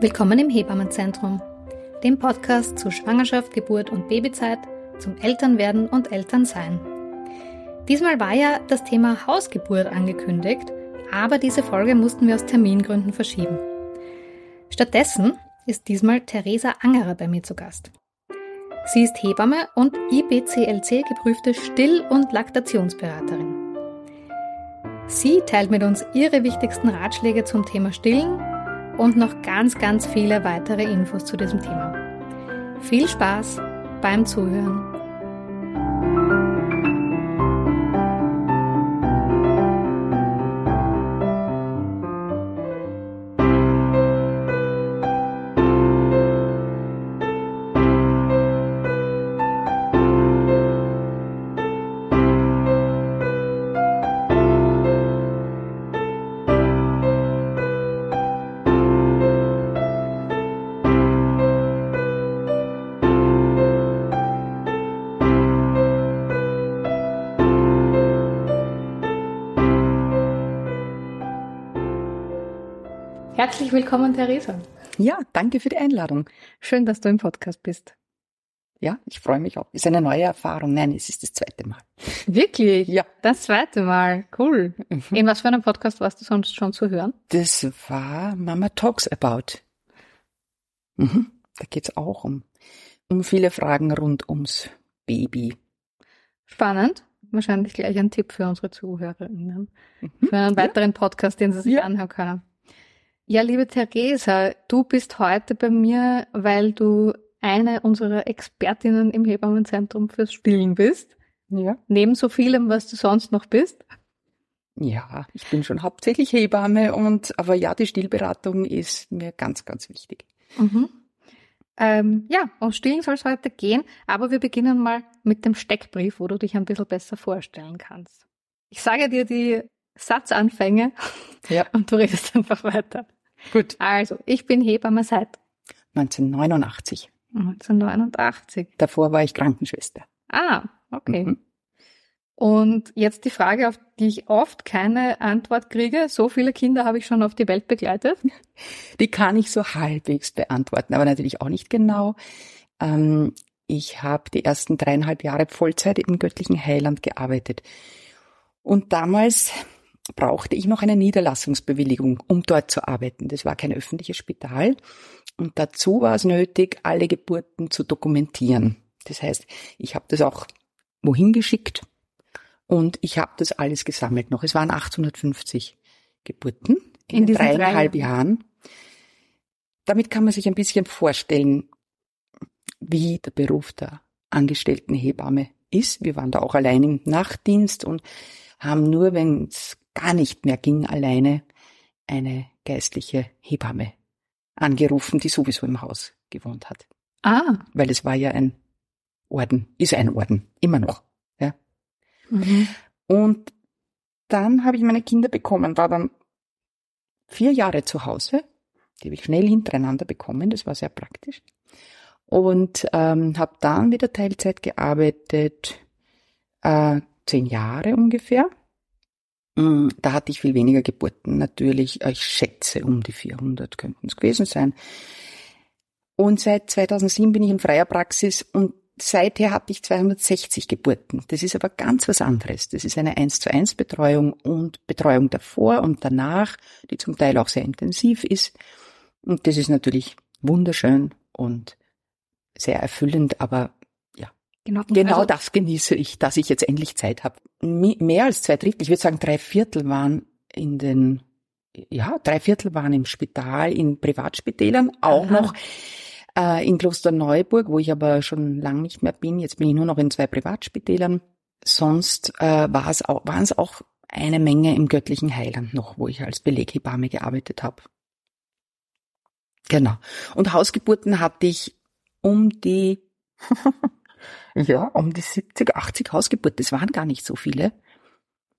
Willkommen im Hebammenzentrum, dem Podcast zu Schwangerschaft, Geburt und Babyzeit, zum Elternwerden und Elternsein. Diesmal war ja das Thema Hausgeburt angekündigt, aber diese Folge mussten wir aus Termingründen verschieben. Stattdessen ist diesmal Theresa Angerer bei mir zu Gast. Sie ist Hebamme und IBCLC geprüfte Still- und Laktationsberaterin. Sie teilt mit uns ihre wichtigsten Ratschläge zum Thema Stillen und noch ganz, ganz viele weitere Infos zu diesem Thema. Viel Spaß beim Zuhören. Herzlich willkommen, Theresa. Ja, danke für die Einladung. Schön, dass du im Podcast bist. Ja, ich freue mich auch. Ist eine neue Erfahrung. Nein, es ist das zweite Mal. Wirklich? Ja. Das zweite Mal. Cool. Mhm. In was für einem Podcast warst du sonst schon zu hören? Das war Mama Talks About. Mhm. Da geht's auch um, um viele Fragen rund ums Baby. Spannend. Wahrscheinlich gleich ein Tipp für unsere ZuhörerInnen. Mhm. Für einen weiteren ja. Podcast, den sie sich ja. anhören können. Ja, liebe Theresa, du bist heute bei mir, weil du eine unserer Expertinnen im Hebammenzentrum fürs Stillen bist. Ja. Neben so vielem, was du sonst noch bist. Ja, ich bin schon hauptsächlich Hebamme und aber ja, die Stillberatung ist mir ganz, ganz wichtig. Mhm. Ähm, ja, um Stillen soll es heute gehen, aber wir beginnen mal mit dem Steckbrief, wo du dich ein bisschen besser vorstellen kannst. Ich sage dir die Satzanfänge ja. und du redest einfach weiter. Gut. Also, ich bin Hebamme seit 1989. 1989. Davor war ich Krankenschwester. Ah, okay. Mhm. Und jetzt die Frage, auf die ich oft keine Antwort kriege. So viele Kinder habe ich schon auf die Welt begleitet. Die kann ich so halbwegs beantworten, aber natürlich auch nicht genau. Ähm, ich habe die ersten dreieinhalb Jahre Vollzeit im göttlichen Heiland gearbeitet. Und damals brauchte ich noch eine Niederlassungsbewilligung, um dort zu arbeiten. Das war kein öffentliches Spital. Und dazu war es nötig, alle Geburten zu dokumentieren. Das heißt, ich habe das auch wohin geschickt und ich habe das alles gesammelt noch. Es waren 850 Geburten in, in dreieinhalb drei Jahren. Damit kann man sich ein bisschen vorstellen, wie der Beruf der angestellten Hebamme ist. Wir waren da auch allein im Nachtdienst und haben nur, wenn es gar nicht mehr ging, alleine eine geistliche Hebamme angerufen, die sowieso im Haus gewohnt hat. Ah. Weil es war ja ein Orden, ist ein Orden, immer noch. Ja. Mhm. Und dann habe ich meine Kinder bekommen, war dann vier Jahre zu Hause. Die habe ich schnell hintereinander bekommen, das war sehr praktisch. Und ähm, habe dann wieder Teilzeit gearbeitet, äh, zehn Jahre ungefähr. Mm, da hatte ich viel weniger Geburten. Natürlich, ich schätze, um die 400 könnten es gewesen sein. Und seit 2007 bin ich in freier Praxis und seither hatte ich 260 Geburten. Das ist aber ganz was anderes. Das ist eine 1 zu 1 Betreuung und Betreuung davor und danach, die zum Teil auch sehr intensiv ist. Und das ist natürlich wunderschön und sehr erfüllend, aber Genau, genau also, das genieße ich, dass ich jetzt endlich Zeit habe. Mehr als zwei Drittel, ich würde sagen drei Viertel waren in den, ja, drei Viertel waren im Spital, in Privatspitälern, auch Aha. noch äh, in Klosterneuburg, wo ich aber schon lang nicht mehr bin. Jetzt bin ich nur noch in zwei Privatspitälern. Sonst äh, war es auch, waren es auch eine Menge im göttlichen Heiland noch, wo ich als Beleghebamme gearbeitet habe. Genau. Und Hausgeburten hatte ich um die Ja, um die 70, 80 Hausgeburten. Das waren gar nicht so viele.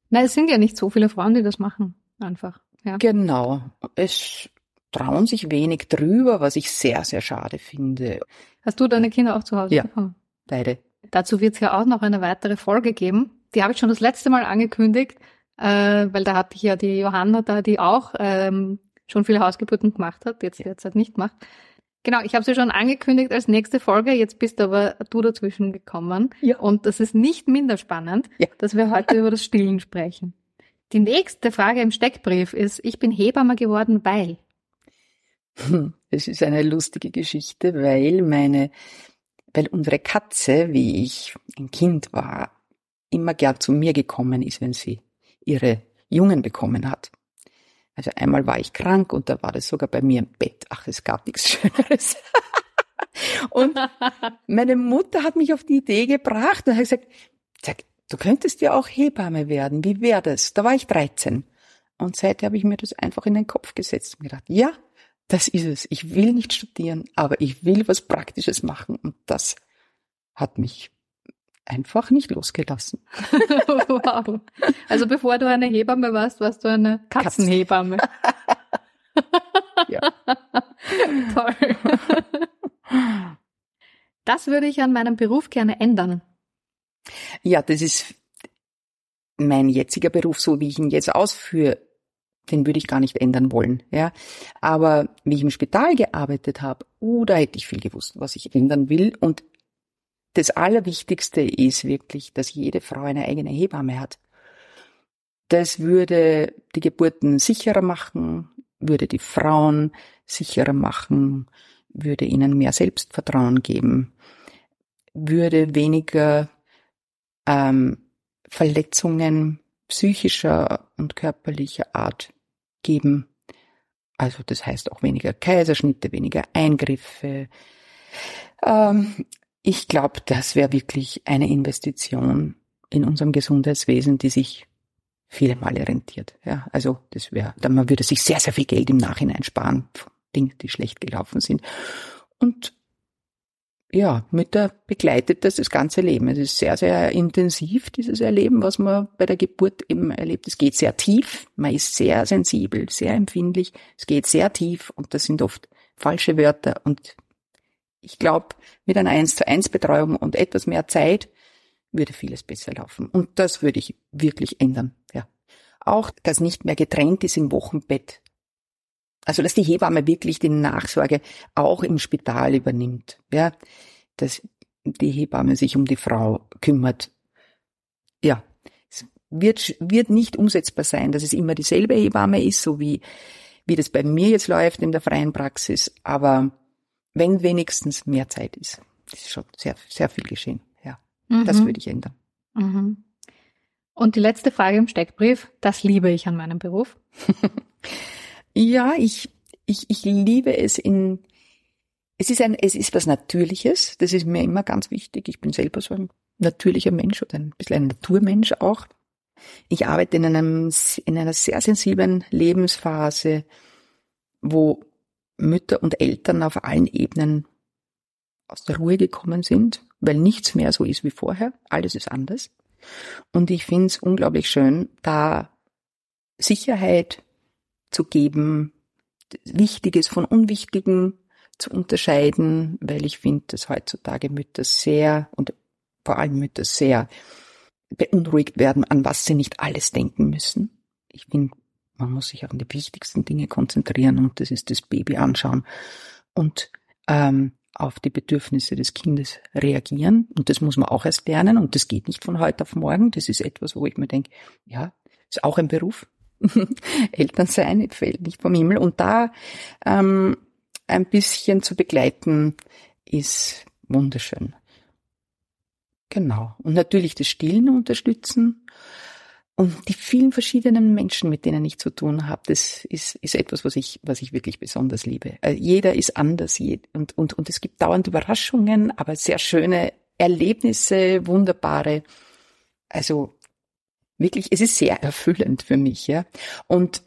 Nein, es sind ja nicht so viele Frauen, die das machen. Einfach. Ja. Genau. Es trauen sich wenig drüber, was ich sehr, sehr schade finde. Hast du deine Kinder auch zu Hause ja, bekommen? Beide. Dazu wird es ja auch noch eine weitere Folge geben. Die habe ich schon das letzte Mal angekündigt, äh, weil da hatte ich ja die Johanna da, die auch ähm, schon viele Hausgeburten gemacht hat, jetzt derzeit nicht macht. Genau, ich habe sie schon angekündigt als nächste Folge, jetzt bist aber du dazwischen gekommen. Ja. Und das ist nicht minder spannend, ja. dass wir heute über das Stillen sprechen. Die nächste Frage im Steckbrief ist, ich bin Hebamme geworden, weil. Es ist eine lustige Geschichte, weil meine, weil unsere Katze, wie ich ein Kind war, immer gern zu mir gekommen ist, wenn sie ihre Jungen bekommen hat. Also einmal war ich krank und da war das sogar bei mir im Bett. Ach, es gab nichts Schöneres. und meine Mutter hat mich auf die Idee gebracht und hat gesagt, sag, du könntest ja auch Hebamme werden. Wie wäre das? Da war ich 13. Und seitdem habe ich mir das einfach in den Kopf gesetzt und gedacht, ja, das ist es. Ich will nicht studieren, aber ich will was Praktisches machen. Und das hat mich einfach nicht losgelassen. wow. Also bevor du eine Hebamme warst, warst du eine Katzenhebamme. ja. Toll. Das würde ich an meinem Beruf gerne ändern. Ja, das ist mein jetziger Beruf, so wie ich ihn jetzt ausführe, den würde ich gar nicht ändern wollen, ja. Aber wie ich im Spital gearbeitet habe, oh, da hätte ich viel gewusst, was ich ändern will. Und das Allerwichtigste ist wirklich, dass jede Frau eine eigene Hebamme hat. Das würde die Geburten sicherer machen, würde die Frauen sicherer machen, würde ihnen mehr Selbstvertrauen geben, würde weniger ähm, Verletzungen psychischer und körperlicher Art geben. Also das heißt auch weniger Kaiserschnitte, weniger Eingriffe. Ähm, ich glaube, das wäre wirklich eine Investition in unserem Gesundheitswesen, die sich viele Male rentiert. Ja, also das wäre, man würde sich sehr, sehr viel Geld im Nachhinein sparen von Dingen, die schlecht gelaufen sind. Und ja, Mütter begleitet das das ganze Leben. Es ist sehr, sehr intensiv, dieses Erleben, was man bei der Geburt eben erlebt. Es geht sehr tief, man ist sehr sensibel, sehr empfindlich. Es geht sehr tief und das sind oft falsche Wörter und ich glaube, mit einer 1 zu 1 Betreuung und etwas mehr Zeit würde vieles besser laufen. Und das würde ich wirklich ändern, ja. Auch, dass nicht mehr getrennt ist im Wochenbett. Also, dass die Hebamme wirklich die Nachsorge auch im Spital übernimmt, ja. Dass die Hebamme sich um die Frau kümmert. Ja. Es wird, wird nicht umsetzbar sein, dass es immer dieselbe Hebamme ist, so wie, wie das bei mir jetzt läuft in der freien Praxis. Aber wenn wenigstens mehr Zeit ist. Das ist schon sehr, sehr viel geschehen. Ja, mhm. das würde ich ändern. Mhm. Und die letzte Frage im Steckbrief, das liebe ich an meinem Beruf. ja, ich, ich, ich liebe es in, es ist ein, es ist was Natürliches. Das ist mir immer ganz wichtig. Ich bin selber so ein natürlicher Mensch oder ein bisschen ein Naturmensch auch. Ich arbeite in einem, in einer sehr sensiblen Lebensphase, wo Mütter und Eltern auf allen Ebenen aus der Ruhe gekommen sind, weil nichts mehr so ist wie vorher, alles ist anders. Und ich finde es unglaublich schön, da Sicherheit zu geben, Wichtiges von Unwichtigem zu unterscheiden, weil ich finde, dass heutzutage Mütter sehr und vor allem Mütter sehr beunruhigt werden, an was sie nicht alles denken müssen. Ich finde, man muss sich auf die wichtigsten Dinge konzentrieren und das ist das Baby anschauen und ähm, auf die Bedürfnisse des Kindes reagieren. Und das muss man auch erst lernen und das geht nicht von heute auf morgen. Das ist etwas, wo ich mir denke, ja, ist auch ein Beruf. Eltern sein fällt nicht vom Himmel. Und da ähm, ein bisschen zu begleiten, ist wunderschön. Genau. Und natürlich das Stillen unterstützen. Und die vielen verschiedenen Menschen, mit denen ich zu tun habe, das ist, ist etwas, was ich, was ich wirklich besonders liebe. Äh, jeder ist anders und, und, und es gibt dauernd Überraschungen, aber sehr schöne Erlebnisse, wunderbare. Also wirklich, es ist sehr erfüllend für mich, ja. Und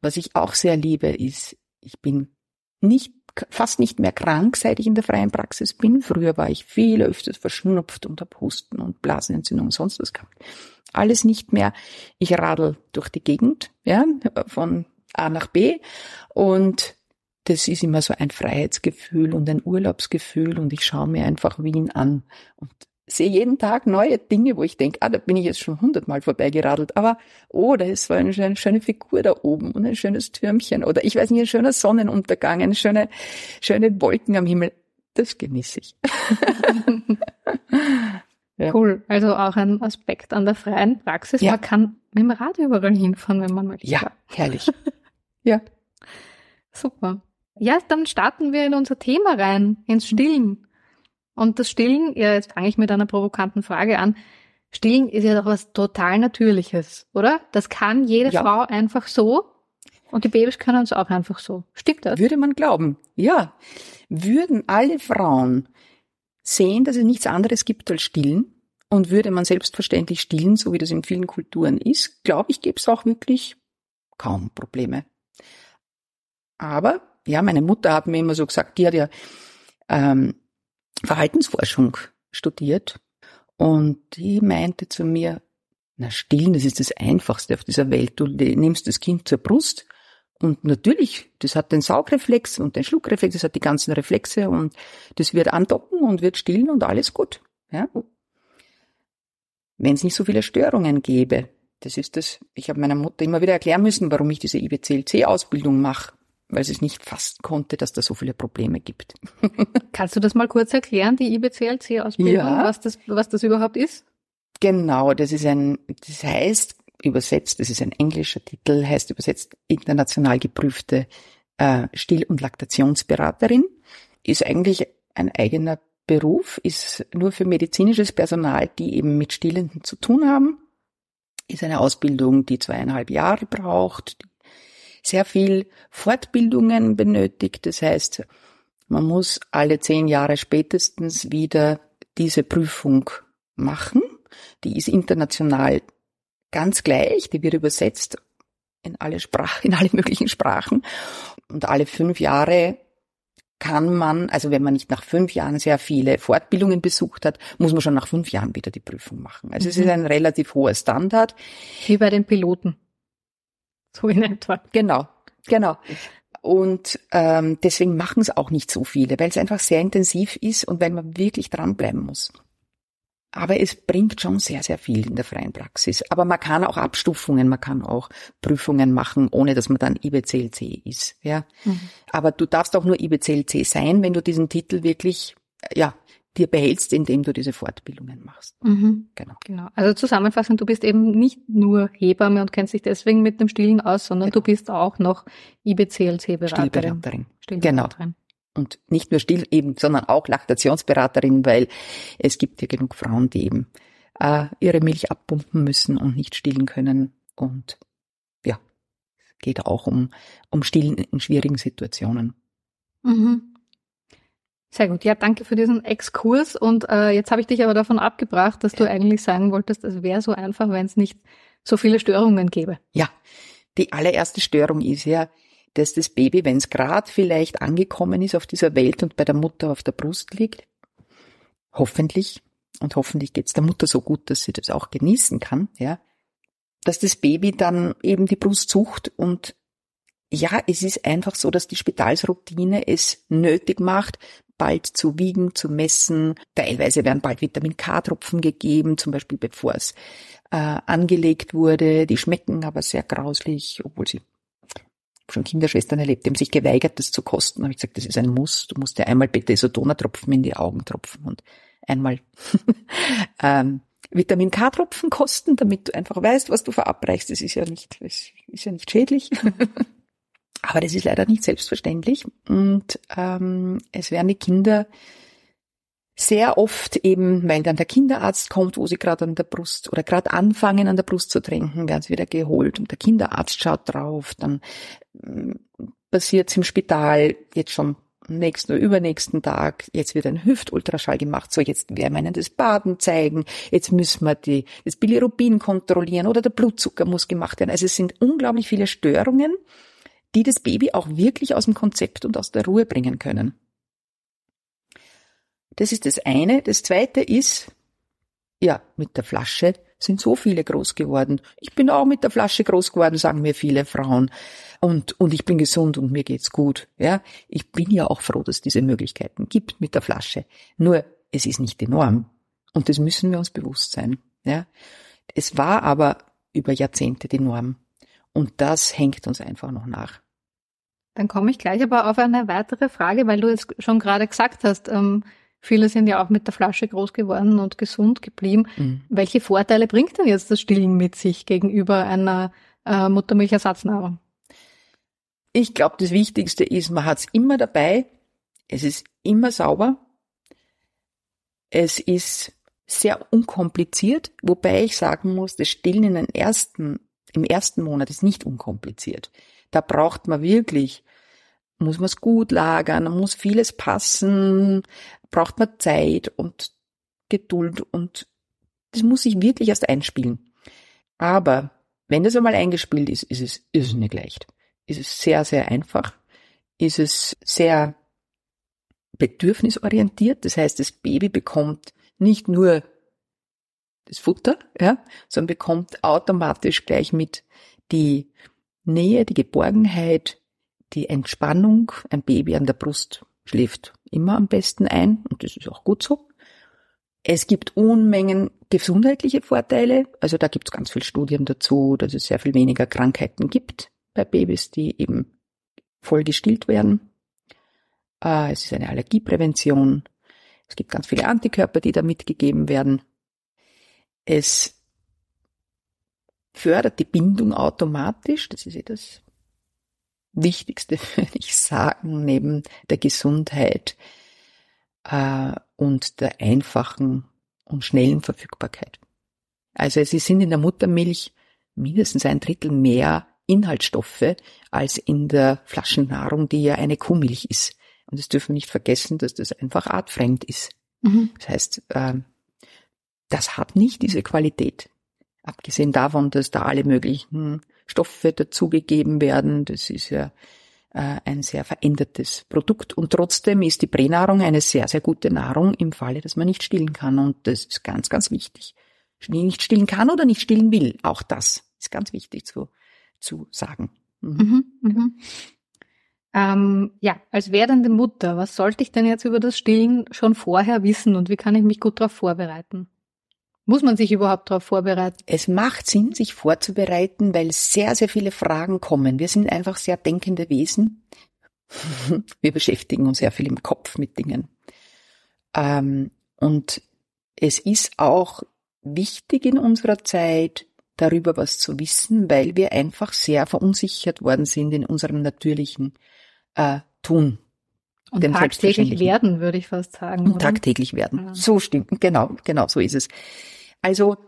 was ich auch sehr liebe, ist, ich bin nicht fast nicht mehr krank, seit ich in der freien Praxis bin. Früher war ich viel öfters verschnupft und hab Husten und Blasenentzündung und sonst was gehabt alles nicht mehr. Ich radel durch die Gegend, ja, von A nach B und das ist immer so ein Freiheitsgefühl und ein Urlaubsgefühl und ich schaue mir einfach Wien an und sehe jeden Tag neue Dinge, wo ich denke, ah, da bin ich jetzt schon hundertmal vorbeigeradelt, aber oh, da ist so eine, eine schöne Figur da oben und ein schönes Türmchen oder ich weiß nicht, ein schöner Sonnenuntergang, eine schöne, schöne Wolken am Himmel. Das genieße ich. ja. Cool. Also auch ein Aspekt an der freien Praxis. Ja. Man kann mit dem Rad überall hinfahren, wenn man möchte. Ja, herrlich. ja. Super. Ja, dann starten wir in unser Thema rein, ins Stillen. Und das Stillen, ja, jetzt fange ich mit einer provokanten Frage an. Stillen ist ja doch was total Natürliches, oder? Das kann jede ja. Frau einfach so. Und die Babys können es auch einfach so. Stimmt das? Würde man glauben. Ja. Würden alle Frauen sehen, dass es nichts anderes gibt als Stillen und würde man selbstverständlich stillen, so wie das in vielen Kulturen ist, glaube ich, gäbe es auch wirklich kaum Probleme. Aber, ja, meine Mutter hat mir immer so gesagt, die hat ja ähm, Verhaltensforschung studiert und die meinte zu mir, na stillen, das ist das Einfachste auf dieser Welt. Du nimmst das Kind zur Brust und natürlich, das hat den Saugreflex und den Schluckreflex, das hat die ganzen Reflexe und das wird andocken und wird stillen und alles gut. Ja? Wenn es nicht so viele Störungen gäbe, das ist das, ich habe meiner Mutter immer wieder erklären müssen, warum ich diese IBCLC-Ausbildung mache weil sie es nicht fassen konnte, dass da so viele Probleme gibt. Kannst du das mal kurz erklären, die IBCLC-Ausbildung, ja. was, das, was das überhaupt ist? Genau, das ist ein, das heißt übersetzt, das ist ein englischer Titel, heißt übersetzt international geprüfte äh, Still- und Laktationsberaterin, ist eigentlich ein eigener Beruf, ist nur für medizinisches Personal, die eben mit Stillenden zu tun haben, ist eine Ausbildung, die zweieinhalb Jahre braucht, sehr viel Fortbildungen benötigt. Das heißt, man muss alle zehn Jahre spätestens wieder diese Prüfung machen. Die ist international ganz gleich, die wird übersetzt in alle Sprachen, in alle möglichen Sprachen. Und alle fünf Jahre kann man, also wenn man nicht nach fünf Jahren sehr viele Fortbildungen besucht hat, muss man schon nach fünf Jahren wieder die Prüfung machen. Also mhm. es ist ein relativ hoher Standard. Wie bei den Piloten. So in etwa. Genau, genau. Und ähm, deswegen machen es auch nicht so viele, weil es einfach sehr intensiv ist und weil man wirklich dranbleiben muss. Aber es bringt schon sehr, sehr viel in der freien Praxis. Aber man kann auch Abstufungen, man kann auch Prüfungen machen, ohne dass man dann IBCLC ist. Ja. Mhm. Aber du darfst auch nur IBCLC sein, wenn du diesen Titel wirklich, ja, dir behältst, indem du diese Fortbildungen machst. Mhm. Genau. genau. Also zusammenfassend, du bist eben nicht nur Hebamme und kennst dich deswegen mit dem Stillen aus, sondern genau. du bist auch noch IBCLC-Beraterin. Stillberaterin. Stillberaterin. Genau. Und nicht nur still eben, sondern auch Laktationsberaterin, weil es gibt ja genug Frauen, die eben äh, ihre Milch abpumpen müssen und nicht stillen können. Und ja, es geht auch um, um Stillen in schwierigen Situationen. Mhm. Sehr gut. Ja, danke für diesen Exkurs. Und äh, jetzt habe ich dich aber davon abgebracht, dass du eigentlich sagen wolltest, es wäre so einfach, wenn es nicht so viele Störungen gäbe. Ja, die allererste Störung ist ja, dass das Baby, wenn es gerade vielleicht angekommen ist auf dieser Welt und bei der Mutter auf der Brust liegt, hoffentlich, und hoffentlich geht es der Mutter so gut, dass sie das auch genießen kann, ja, dass das Baby dann eben die Brust sucht und ja, es ist einfach so, dass die Spitalsroutine es nötig macht, bald zu wiegen, zu messen. Teilweise werden bald Vitamin K-Tropfen gegeben, zum Beispiel bevor es äh, angelegt wurde. Die schmecken aber sehr grauslich, obwohl sie schon Kinderschwestern erlebt, die haben sich geweigert, das zu kosten. Da habe ich gesagt, das ist ein Muss. Du musst dir einmal bitte Isodona-Tropfen in die Augen tropfen und einmal ähm, Vitamin K-Tropfen kosten, damit du einfach weißt, was du verabreichst. Das ist ja nicht, das ist ja nicht schädlich. Aber das ist leider nicht selbstverständlich. Und ähm, es werden die Kinder sehr oft eben, weil dann der Kinderarzt kommt, wo sie gerade an der Brust oder gerade anfangen an der Brust zu trinken, werden sie wieder geholt und der Kinderarzt schaut drauf, dann ähm, passiert es im Spital jetzt schon nächsten oder übernächsten Tag, jetzt wird ein Hüftultraschall gemacht, so jetzt werden wir ihnen das Baden zeigen, jetzt müssen wir die, das Bilirubin kontrollieren oder der Blutzucker muss gemacht werden. Also es sind unglaublich viele Störungen, die das Baby auch wirklich aus dem Konzept und aus der Ruhe bringen können. Das ist das eine. Das zweite ist, ja, mit der Flasche sind so viele groß geworden. Ich bin auch mit der Flasche groß geworden, sagen mir viele Frauen. Und, und ich bin gesund und mir geht's gut. Ja, ich bin ja auch froh, dass es diese Möglichkeiten gibt mit der Flasche. Nur, es ist nicht die Norm. Und das müssen wir uns bewusst sein. Ja. Es war aber über Jahrzehnte die Norm. Und das hängt uns einfach noch nach. Dann komme ich gleich aber auf eine weitere Frage, weil du es schon gerade gesagt hast, ähm, viele sind ja auch mit der Flasche groß geworden und gesund geblieben. Mhm. Welche Vorteile bringt denn jetzt das Stillen mit sich gegenüber einer äh, Muttermilchersatznahrung? Ich glaube, das Wichtigste ist, man hat es immer dabei, es ist immer sauber, es ist sehr unkompliziert, wobei ich sagen muss, das Stillen in den ersten, im ersten Monat ist nicht unkompliziert. Da braucht man wirklich, muss man es gut lagern, muss vieles passen, braucht man Zeit und Geduld und das muss sich wirklich erst einspielen. Aber wenn das einmal eingespielt ist, ist es irrsinnig leicht. Ist es sehr, sehr einfach. Ist es sehr bedürfnisorientiert. Das heißt, das Baby bekommt nicht nur das Futter, ja, sondern bekommt automatisch gleich mit die Nähe, die Geborgenheit, die Entspannung. Ein Baby an der Brust schläft immer am besten ein und das ist auch gut so. Es gibt Unmengen gesundheitliche Vorteile, also da gibt es ganz viele Studien dazu, dass es sehr viel weniger Krankheiten gibt bei Babys, die eben voll gestillt werden. Äh, es ist eine Allergieprävention. Es gibt ganz viele Antikörper, die da mitgegeben werden. Es fördert die Bindung automatisch. Das ist ja das Wichtigste, würde ich sagen, neben der Gesundheit äh, und der einfachen und schnellen Verfügbarkeit. Also es sind in der Muttermilch mindestens ein Drittel mehr Inhaltsstoffe als in der Flaschennahrung, die ja eine Kuhmilch ist. Und das dürfen wir nicht vergessen, dass das einfach artfremd ist. Mhm. Das heißt, äh, das hat nicht diese Qualität. Abgesehen davon, dass da alle möglichen Stoffe dazugegeben werden, das ist ja äh, ein sehr verändertes Produkt. Und trotzdem ist die Pränahrung eine sehr, sehr gute Nahrung im Falle, dass man nicht stillen kann. Und das ist ganz, ganz wichtig. Nicht stillen kann oder nicht stillen will. Auch das ist ganz wichtig zu, zu sagen. Mhm. Mhm, mh. Ähm, ja, als werdende Mutter, was sollte ich denn jetzt über das Stillen schon vorher wissen und wie kann ich mich gut darauf vorbereiten? Muss man sich überhaupt darauf vorbereiten? Es macht Sinn, sich vorzubereiten, weil sehr, sehr viele Fragen kommen. Wir sind einfach sehr denkende Wesen. Wir beschäftigen uns sehr viel im Kopf mit Dingen. Ähm, und es ist auch wichtig in unserer Zeit, darüber was zu wissen, weil wir einfach sehr verunsichert worden sind in unserem natürlichen äh, tun. Und tagtäglich werden, würde ich fast sagen. Und tagtäglich werden. Ja. So stimmt, genau, genau, so ist es. Also,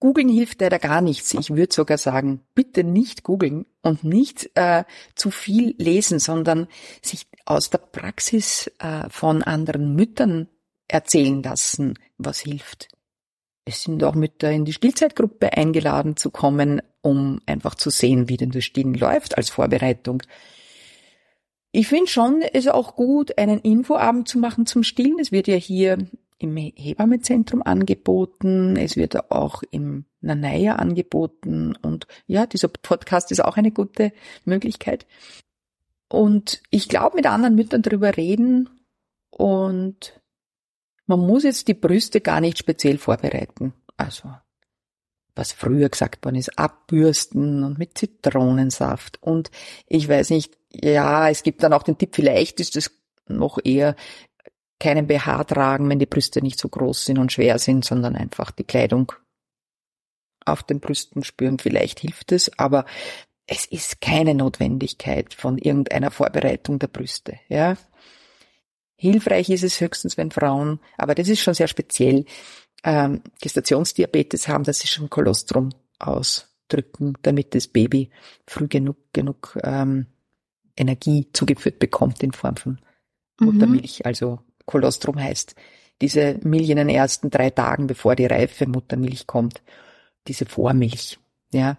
googeln hilft leider gar nichts. Ich würde sogar sagen, bitte nicht googeln und nicht äh, zu viel lesen, sondern sich aus der Praxis äh, von anderen Müttern erzählen lassen, was hilft. Es sind auch Mütter in die Stillzeitgruppe eingeladen zu kommen, um einfach zu sehen, wie denn das Stillen läuft als Vorbereitung. Ich finde schon, es ist auch gut, einen Infoabend zu machen zum Stillen. Es wird ja hier im Hebammezentrum angeboten. Es wird auch im Nanaya angeboten. Und ja, dieser Podcast ist auch eine gute Möglichkeit. Und ich glaube, mit anderen Müttern darüber reden und man muss jetzt die Brüste gar nicht speziell vorbereiten. Also was früher gesagt worden ist, abbürsten und mit Zitronensaft. Und ich weiß nicht, ja, es gibt dann auch den Tipp, vielleicht ist es noch eher keinen BH tragen, wenn die Brüste nicht so groß sind und schwer sind, sondern einfach die Kleidung auf den Brüsten spüren. Vielleicht hilft es, aber es ist keine Notwendigkeit von irgendeiner Vorbereitung der Brüste, ja. Hilfreich ist es höchstens, wenn Frauen, aber das ist schon sehr speziell, ähm, Gestationsdiabetes haben, dass sie schon Kolostrum ausdrücken, damit das Baby früh genug, genug ähm, Energie zugeführt bekommt in Form von mhm. Muttermilch. Also Kolostrum heißt diese Milch in den ersten drei Tagen, bevor die reife Muttermilch kommt, diese Vormilch. Ja.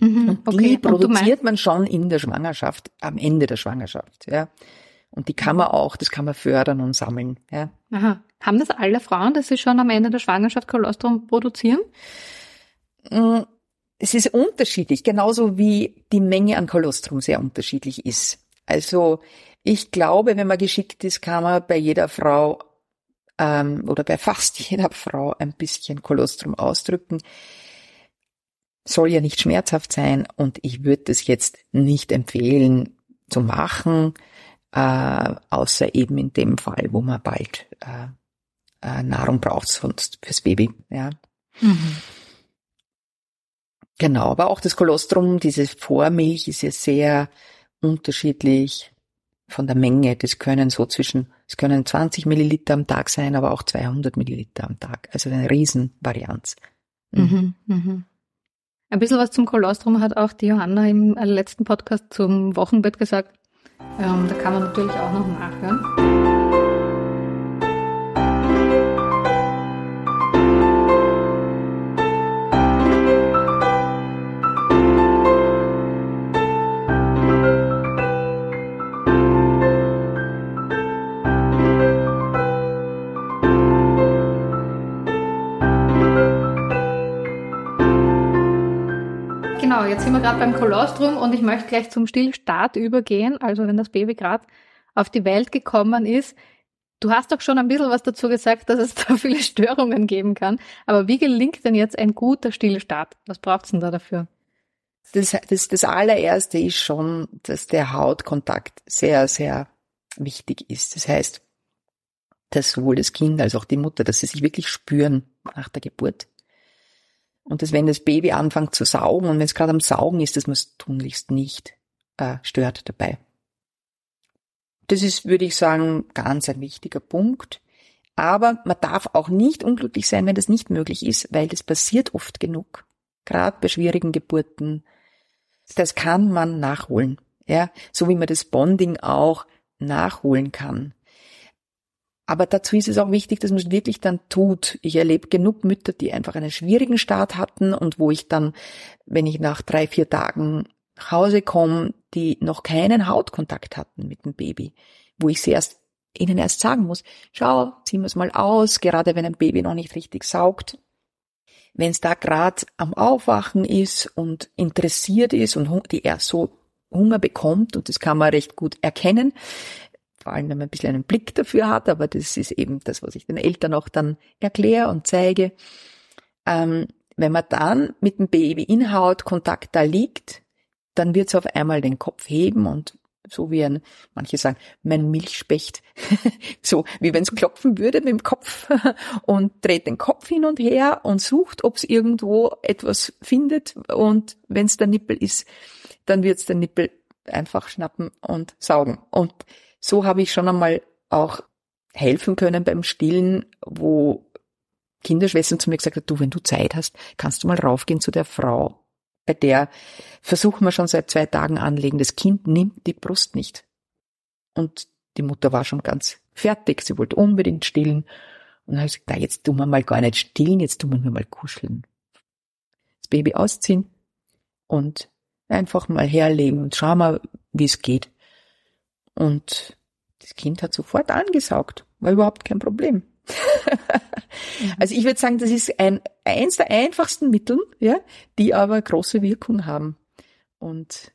Mhm, und die okay. produziert und man schon in der Schwangerschaft, am Ende der Schwangerschaft. Ja. Und die kann man auch, das kann man fördern und sammeln. Ja. Aha. Haben das alle Frauen, dass sie schon am Ende der Schwangerschaft Kolostrum produzieren? Mm, es ist unterschiedlich, genauso wie die Menge an Kolostrum sehr unterschiedlich ist. Also ich glaube, wenn man geschickt ist, kann man bei jeder Frau ähm, oder bei fast jeder Frau ein bisschen Kolostrum ausdrücken. Soll ja nicht schmerzhaft sein und ich würde es jetzt nicht empfehlen zu machen, äh, außer eben in dem Fall, wo man bald äh, äh, Nahrung braucht, sonst fürs Baby. Ja. Mhm. Genau, aber auch das Kolostrum, diese Vormilch ist ja sehr unterschiedlich von der Menge. Das können so zwischen, es können 20 Milliliter am Tag sein, aber auch 200 Milliliter am Tag. Also eine Riesenvarianz. Mhm. Mhm, mhm. Ein bisschen was zum Kolostrum hat auch die Johanna im letzten Podcast zum Wochenbett gesagt. Ähm, da kann man natürlich auch noch nachhören. Jetzt sind wir gerade beim Kolostrum und ich möchte gleich zum Stillstart übergehen. Also wenn das Baby gerade auf die Welt gekommen ist. Du hast doch schon ein bisschen was dazu gesagt, dass es da viele Störungen geben kann. Aber wie gelingt denn jetzt ein guter Stillstart? Was braucht's denn da dafür? Das, das, das allererste ist schon, dass der Hautkontakt sehr, sehr wichtig ist. Das heißt, dass sowohl das Kind als auch die Mutter, dass sie sich wirklich spüren nach der Geburt. Und dass wenn das Baby anfängt zu saugen und wenn es gerade am Saugen ist, dass man es tunlichst nicht äh, stört dabei. Das ist, würde ich sagen, ganz ein wichtiger Punkt. Aber man darf auch nicht unglücklich sein, wenn das nicht möglich ist, weil das passiert oft genug. Gerade bei schwierigen Geburten. Das kann man nachholen. Ja, so wie man das Bonding auch nachholen kann. Aber dazu ist es auch wichtig, dass man es wirklich dann tut. Ich erlebe genug Mütter, die einfach einen schwierigen Start hatten und wo ich dann, wenn ich nach drei, vier Tagen nach Hause komme, die noch keinen Hautkontakt hatten mit dem Baby, wo ich sie erst, ihnen erst sagen muss, schau, ziehen wir es mal aus, gerade wenn ein Baby noch nicht richtig saugt. Wenn es da gerade am Aufwachen ist und interessiert ist und die erst so Hunger bekommt, und das kann man recht gut erkennen, vor allem wenn man ein bisschen einen Blick dafür hat, aber das ist eben das, was ich den Eltern auch dann erkläre und zeige. Ähm, wenn man dann mit dem Baby in Hautkontakt da liegt, dann wird es auf einmal den Kopf heben und so wie ein, manche sagen, mein Milchspecht, so wie wenn es klopfen würde mit dem Kopf und dreht den Kopf hin und her und sucht, ob es irgendwo etwas findet und wenn es der Nippel ist, dann wird es der Nippel einfach schnappen und saugen. Und so habe ich schon einmal auch helfen können beim Stillen, wo Kinderschwestern zu mir gesagt hat, du, wenn du Zeit hast, kannst du mal raufgehen zu der Frau. Bei der versuchen wir schon seit zwei Tagen anlegen. Das Kind nimmt die Brust nicht. Und die Mutter war schon ganz fertig. Sie wollte unbedingt stillen. Und dann habe ich gesagt, jetzt tun wir mal gar nicht stillen, jetzt tun wir mal kuscheln. Das Baby ausziehen und einfach mal herlegen und schauen wir, wie es geht. Und das Kind hat sofort angesaugt, war überhaupt kein Problem. also ich würde sagen, das ist ein, eins der einfachsten Mittel, ja, die aber große Wirkung haben. Und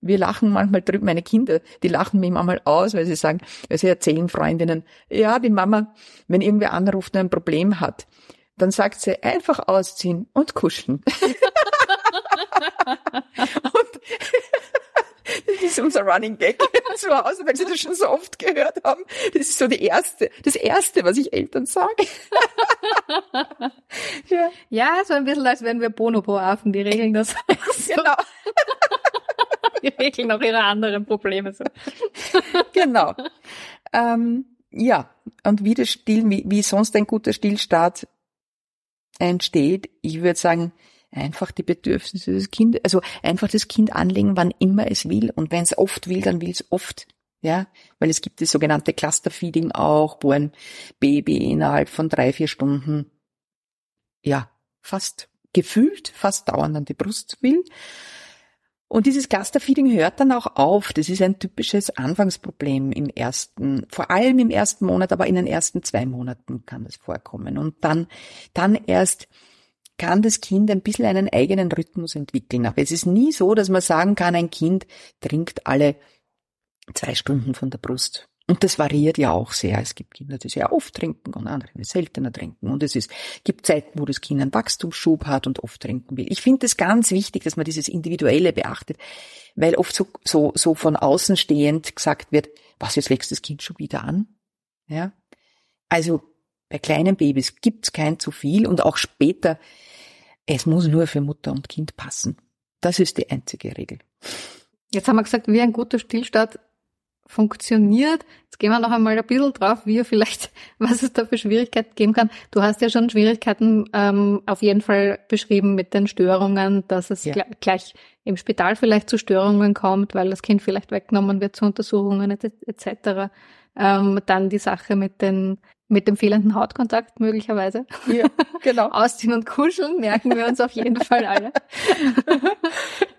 wir lachen manchmal drüber, meine Kinder, die lachen mich manchmal aus, weil sie sagen, weil sie erzählen Freundinnen, ja, die Mama, wenn irgendwer anruft und ein Problem hat, dann sagt sie einfach ausziehen und kuscheln. und ist unser Running Gag zu Hause, weil sie das schon so oft gehört haben. Das ist so die erste, das erste, was ich Eltern sage. ja. ja, so ein bisschen, als wären wir Bonobo-Affen, die regeln das. so. Genau. die regeln auch ihre anderen Probleme so. genau. Ähm, ja, und wie das Still, wie, wie sonst ein guter Stillstart entsteht, ich würde sagen, einfach die Bedürfnisse des Kindes, also einfach das Kind anlegen, wann immer es will. Und wenn es oft will, dann will es oft. Ja, weil es gibt das sogenannte Clusterfeeding auch, wo ein Baby innerhalb von drei, vier Stunden, ja, fast gefühlt, fast dauernd an die Brust will. Und dieses Clusterfeeding hört dann auch auf. Das ist ein typisches Anfangsproblem im ersten, vor allem im ersten Monat, aber in den ersten zwei Monaten kann das vorkommen. Und dann, dann erst kann das Kind ein bisschen einen eigenen Rhythmus entwickeln. Aber es ist nie so, dass man sagen kann, ein Kind trinkt alle zwei Stunden von der Brust. Und das variiert ja auch sehr. Es gibt Kinder, die sehr oft trinken und andere, die seltener trinken. Und es ist, gibt Zeiten, wo das Kind einen Wachstumsschub hat und oft trinken will. Ich finde es ganz wichtig, dass man dieses Individuelle beachtet, weil oft so, so, so von außen stehend gesagt wird, was, jetzt wächst das Kind schon wieder an? Ja. Also, bei kleinen Babys gibt's kein zu viel und auch später, es muss nur für Mutter und Kind passen. Das ist die einzige Regel. Jetzt haben wir gesagt, wie ein guter Stillstart funktioniert. Jetzt gehen wir noch einmal ein bisschen drauf, wie er vielleicht, was es da für Schwierigkeiten geben kann. Du hast ja schon Schwierigkeiten ähm, auf jeden Fall beschrieben mit den Störungen, dass es ja. gleich im Spital vielleicht zu Störungen kommt, weil das Kind vielleicht weggenommen wird zu Untersuchungen etc. Ähm, dann die Sache mit den mit dem fehlenden Hautkontakt möglicherweise. Ja, genau. Ausziehen und kuscheln merken wir uns auf jeden Fall alle.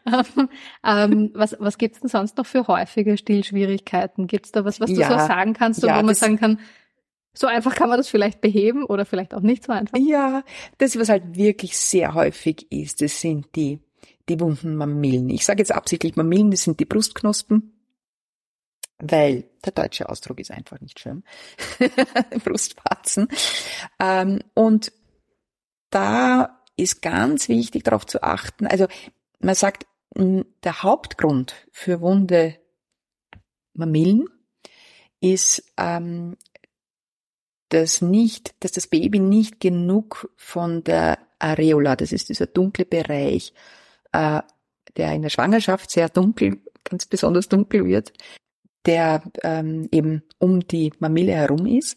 ähm, was was gibt's denn sonst noch für häufige Stillschwierigkeiten? Gibt's da was, was du ja, so sagen kannst, ja, wo man sagen kann, so einfach kann man das vielleicht beheben oder vielleicht auch nicht so einfach? Ja, das, was halt wirklich sehr häufig ist, das sind die, die wunden Mamillen. Ich sage jetzt absichtlich Mamillen, das sind die Brustknospen weil der deutsche Ausdruck ist einfach nicht schön. Brustwarzen. Ähm, und da ist ganz wichtig darauf zu achten. Also man sagt, der Hauptgrund für wunde Mamillen ist, ähm, dass nicht, dass das Baby nicht genug von der Areola, das ist dieser dunkle Bereich, äh, der in der Schwangerschaft sehr dunkel, ganz besonders dunkel wird, der ähm, eben um die Mamille herum ist.